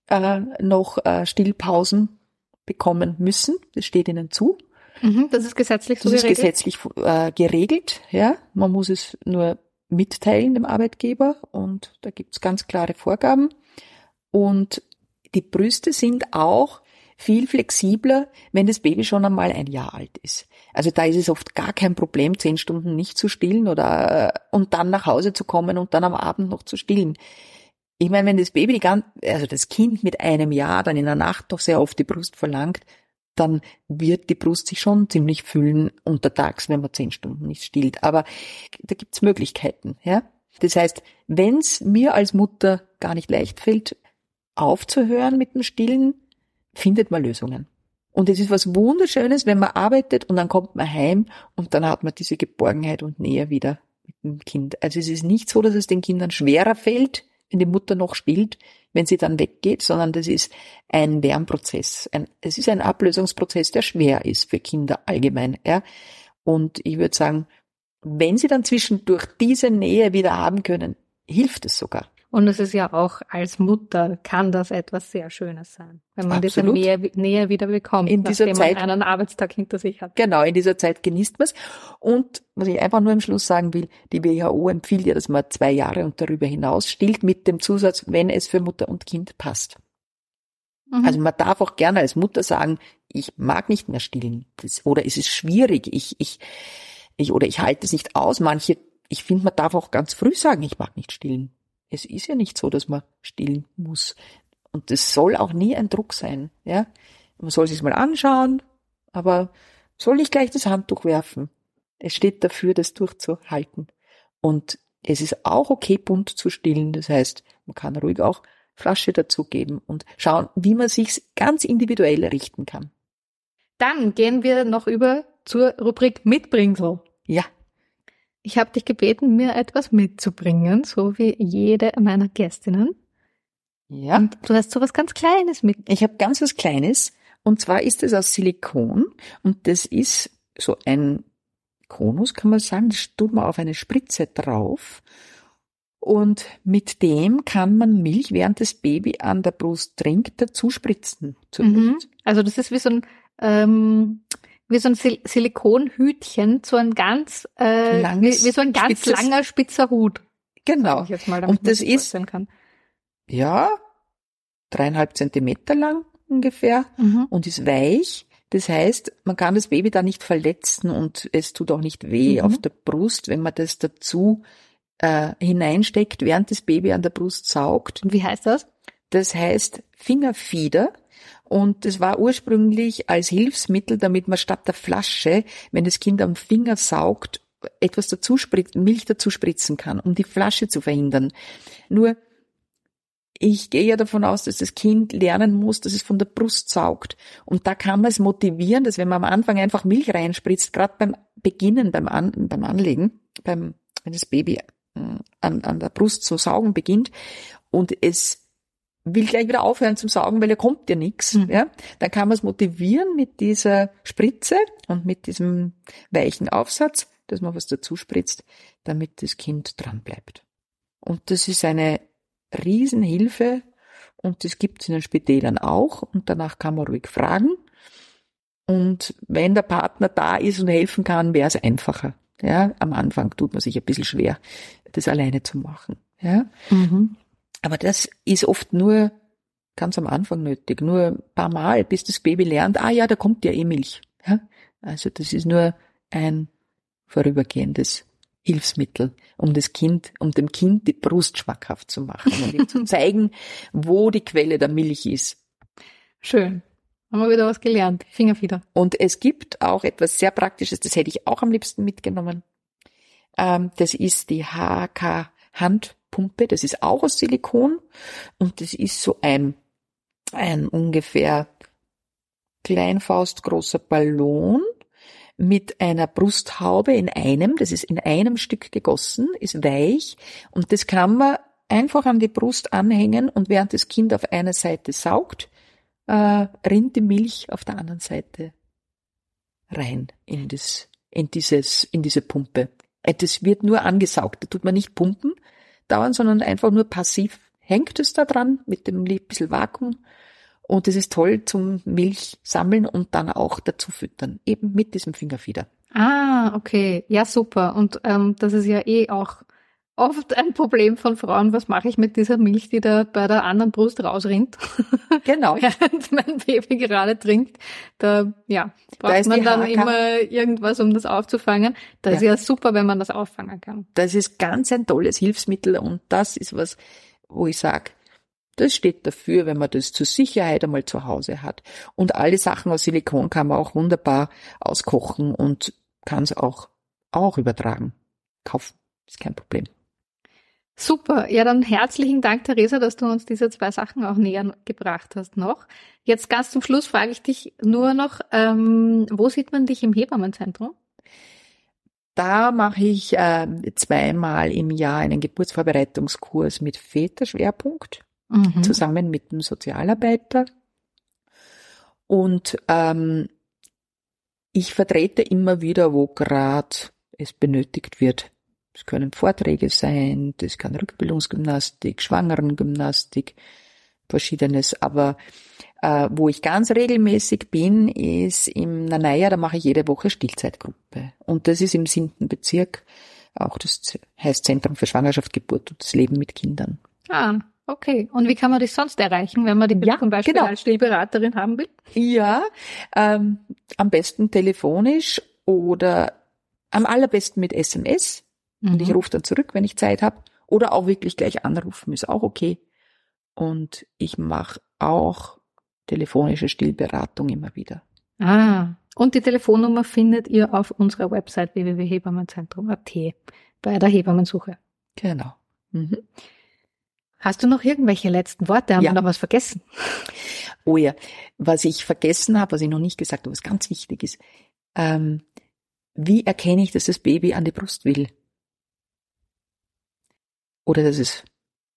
äh, noch äh, Stillpausen bekommen müssen. Das steht ihnen zu. Mhm, das ist gesetzlich so das geregelt? Das ist gesetzlich äh, geregelt, ja. Man muss es nur mitteilen dem Arbeitgeber und da gibt's ganz klare Vorgaben. Und die Brüste sind auch viel flexibler, wenn das Baby schon einmal ein Jahr alt ist. Also da ist es oft gar kein Problem, zehn Stunden nicht zu stillen oder äh, und dann nach Hause zu kommen und dann am Abend noch zu stillen. Ich meine, wenn das Baby die ganze, also das Kind mit einem Jahr dann in der Nacht doch sehr oft die Brust verlangt, dann wird die Brust sich schon ziemlich füllen untertags, wenn man zehn Stunden nicht stillt. Aber da gibt's Möglichkeiten, ja. Das heißt, wenn's mir als Mutter gar nicht leicht fällt, aufzuhören mit dem Stillen, findet man Lösungen. Und es ist was Wunderschönes, wenn man arbeitet und dann kommt man heim und dann hat man diese Geborgenheit und Nähe wieder mit dem Kind. Also es ist nicht so, dass es den Kindern schwerer fällt, wenn die Mutter noch stillt, wenn sie dann weggeht, sondern das ist ein Lernprozess. Ein, es ist ein Ablösungsprozess, der schwer ist für Kinder allgemein. Ja. Und ich würde sagen, wenn sie dann zwischendurch diese Nähe wieder haben können, hilft es sogar. Und es ist ja auch als Mutter kann das etwas sehr Schönes sein, wenn man Absolut. diese Nähe, Nähe wieder bekommt, in dieser Zeit, man einen Arbeitstag hinter sich hat. Genau, in dieser Zeit genießt man es. Und was ich einfach nur im Schluss sagen will, die WHO empfiehlt ja, dass man zwei Jahre und darüber hinaus stillt mit dem Zusatz, wenn es für Mutter und Kind passt. Mhm. Also man darf auch gerne als Mutter sagen, ich mag nicht mehr stillen. Das, oder es ist schwierig, ich, ich, ich, oder ich halte es nicht aus. Manche, ich finde, man darf auch ganz früh sagen, ich mag nicht stillen es ist ja nicht so, dass man stillen muss. Und das soll auch nie ein Druck sein, ja. Man soll sich mal anschauen, aber soll nicht gleich das Handtuch werfen. Es steht dafür, das durchzuhalten. Und es ist auch okay, bunt zu stillen. Das heißt, man kann ruhig auch Flasche dazugeben und schauen, wie man sich's ganz individuell richten kann. Dann gehen wir noch über zur Rubrik Mitbringsel. Ja. Ich habe dich gebeten, mir etwas mitzubringen, so wie jede meiner Gästinnen. Ja. Und du hast so was ganz Kleines mit. Ich habe ganz was Kleines. Und zwar ist es aus Silikon. Und das ist so ein Konus, kann man sagen. Das tut man auf eine Spritze drauf. Und mit dem kann man Milch, während das Baby an der Brust trinkt, dazu spritzen. Mhm. Also das ist wie so ein ähm, wie so ein Sil Silikonhütchen, so ein ganz, äh, Langes, wie, wie so ein ganz spitzes, langer spitzer Hut. Genau. Mal, Und das ist, ja, dreieinhalb Zentimeter lang ungefähr mhm. und ist weich. Das heißt, man kann das Baby da nicht verletzen und es tut auch nicht weh mhm. auf der Brust, wenn man das dazu äh, hineinsteckt, während das Baby an der Brust saugt. Und wie heißt das? Das heißt Fingerfieder. Und es war ursprünglich als Hilfsmittel, damit man statt der Flasche, wenn das Kind am Finger saugt, etwas dazu spritzen, Milch dazu spritzen kann, um die Flasche zu verhindern. Nur, ich gehe ja davon aus, dass das Kind lernen muss, dass es von der Brust saugt. Und da kann man es motivieren, dass wenn man am Anfang einfach Milch reinspritzt, gerade beim Beginnen, beim, An beim Anlegen, beim, wenn das Baby äh, an, an der Brust zu saugen beginnt und es will gleich wieder aufhören zum Saugen, weil er kommt ja nichts. Mhm. Ja? Dann kann man es motivieren mit dieser Spritze und mit diesem weichen Aufsatz, dass man was dazu spritzt, damit das Kind dran bleibt. Und das ist eine Riesenhilfe und das gibt es in den Spitälern auch und danach kann man ruhig fragen. Und wenn der Partner da ist und helfen kann, wäre es einfacher. Ja, am Anfang tut man sich ein bisschen schwer, das alleine zu machen. Ja. Mhm. Aber das ist oft nur ganz am Anfang nötig, nur ein paar Mal, bis das Baby lernt, ah ja, da kommt ja eh Milch. Ja? Also das ist nur ein vorübergehendes Hilfsmittel, um das Kind, um dem Kind die Brust schmackhaft zu machen und ihm zu zeigen, wo die Quelle der Milch ist. Schön. Haben wir wieder was gelernt. Fingerfieder. Und es gibt auch etwas sehr Praktisches, das hätte ich auch am liebsten mitgenommen. Ähm, das ist die HK Hand Pumpe, das ist auch aus Silikon und das ist so ein, ein ungefähr Kleinfaust großer Ballon mit einer Brusthaube in einem, das ist in einem Stück gegossen, ist weich und das kann man einfach an die Brust anhängen und während das Kind auf einer Seite saugt, äh, rinnt die Milch auf der anderen Seite rein in das, in dieses, in diese Pumpe. Äh, das wird nur angesaugt, da tut man nicht pumpen dauern, sondern einfach nur passiv hängt es da dran mit dem bisschen Vakuum. Und es ist toll zum Milch sammeln und dann auch dazu füttern, eben mit diesem Fingerfieder. Ah, okay. Ja, super. Und ähm, das ist ja eh auch oft ein Problem von Frauen, was mache ich mit dieser Milch, die da bei der anderen Brust rausrinnt? Genau. Während mein Baby gerade trinkt. Da, ja, braucht da man dann immer irgendwas, um das aufzufangen. Da ja. ist ja super, wenn man das auffangen kann. Das ist ganz ein tolles Hilfsmittel und das ist was, wo ich sage, das steht dafür, wenn man das zur Sicherheit einmal zu Hause hat. Und alle Sachen aus Silikon kann man auch wunderbar auskochen und kann es auch, auch übertragen. Kaufen. Ist kein Problem. Super. Ja, dann herzlichen Dank, Theresa, dass du uns diese zwei Sachen auch näher gebracht hast noch. Jetzt ganz zum Schluss frage ich dich nur noch, ähm, wo sieht man dich im Hebammenzentrum? Da mache ich äh, zweimal im Jahr einen Geburtsvorbereitungskurs mit Väterschwerpunkt, mhm. zusammen mit dem Sozialarbeiter. Und ähm, ich vertrete immer wieder, wo gerade es benötigt wird, es können Vorträge sein, das kann Rückbildungsgymnastik, Schwangerengymnastik, verschiedenes. Aber äh, wo ich ganz regelmäßig bin, ist im Nanaya, da mache ich jede Woche Stillzeitgruppe. Und das ist im siebten Bezirk, auch das heißt Zentrum für Schwangerschaft, Geburt und das Leben mit Kindern. Ah, okay. Und wie kann man das sonst erreichen, wenn man die ja, zum Beispiel genau. als Stillberaterin haben will? Ja, ähm, am besten telefonisch oder am allerbesten mit SMS Mhm. Und ich mhm. rufe dann zurück, wenn ich Zeit habe. Oder auch wirklich gleich anrufen, ist auch okay. Und ich mache auch telefonische Stillberatung immer wieder. Ah, und die Telefonnummer findet ihr auf unserer Website www.hebammenzentrum.at bei der Hebammensuche. Genau. Mhm. Hast du noch irgendwelche letzten Worte? Haben ja. wir noch was vergessen? Oh ja, was ich vergessen habe, was ich noch nicht gesagt habe, was ganz wichtig ist. Ähm, wie erkenne ich, dass das Baby an die Brust will? Oder dass es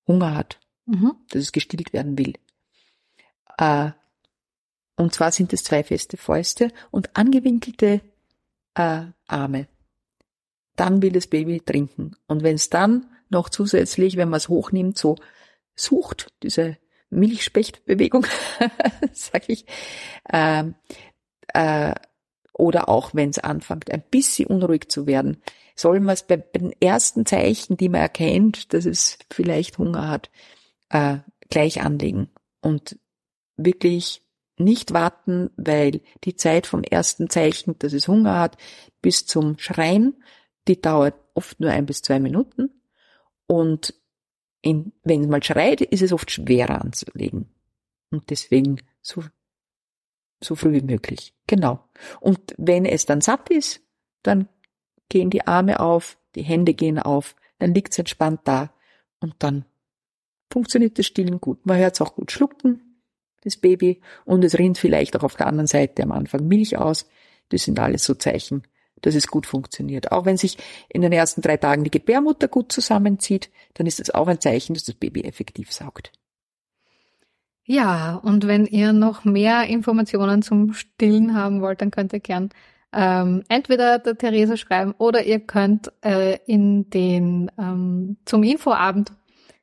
Hunger hat, mhm. dass es gestillt werden will. Äh, und zwar sind es zwei feste Fäuste und angewinkelte äh, Arme. Dann will das Baby trinken. Und wenn es dann noch zusätzlich, wenn man es hochnimmt, so sucht, diese Milchspechtbewegung, sag ich, äh, äh, oder auch wenn es anfängt, ein bisschen unruhig zu werden, soll man es bei, bei, den ersten Zeichen, die man erkennt, dass es vielleicht Hunger hat, äh, gleich anlegen und wirklich nicht warten, weil die Zeit vom ersten Zeichen, dass es Hunger hat, bis zum Schreien, die dauert oft nur ein bis zwei Minuten. Und in, wenn es mal schreit, ist es oft schwerer anzulegen. Und deswegen so, so früh wie möglich. Genau. Und wenn es dann satt ist, dann gehen die Arme auf, die Hände gehen auf, dann liegt's entspannt da und dann funktioniert das Stillen gut. Man hört's auch gut schlucken, das Baby, und es rinnt vielleicht auch auf der anderen Seite am Anfang Milch aus. Das sind alles so Zeichen, dass es gut funktioniert. Auch wenn sich in den ersten drei Tagen die Gebärmutter gut zusammenzieht, dann ist das auch ein Zeichen, dass das Baby effektiv saugt. Ja, und wenn ihr noch mehr Informationen zum Stillen haben wollt, dann könnt ihr gern ähm, entweder der Therese schreiben oder ihr könnt äh, in den ähm, zum Infoabend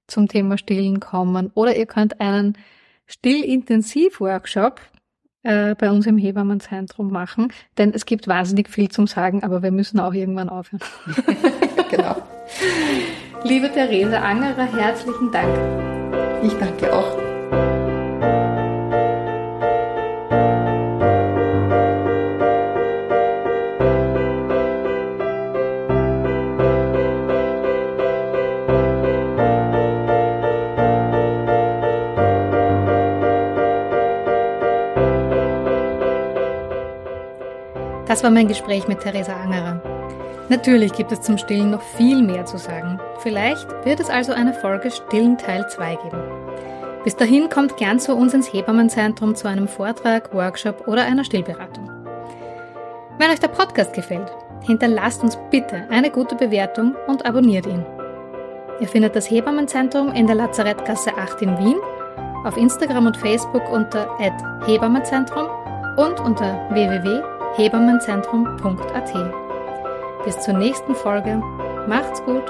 zum Thema Stillen kommen oder ihr könnt einen Stillintensiv-Workshop äh, bei uns im Hebammenzentrum machen, denn es gibt wahnsinnig viel zum Sagen, aber wir müssen auch irgendwann aufhören. genau. Liebe Therese Angerer, herzlichen Dank. Ich danke auch. Das war mein Gespräch mit Theresa Angerer. Natürlich gibt es zum Stillen noch viel mehr zu sagen. Vielleicht wird es also eine Folge Stillen Teil 2 geben. Bis dahin kommt gern zu uns ins Hebammenzentrum zu einem Vortrag, Workshop oder einer Stillberatung. Wenn euch der Podcast gefällt, hinterlasst uns bitte eine gute Bewertung und abonniert ihn. Ihr findet das Hebammenzentrum in der Lazarettgasse 8 in Wien, auf Instagram und Facebook unter Hebammenzentrum und unter www.hebammenzentrum.at. Bis zur nächsten Folge. Macht's gut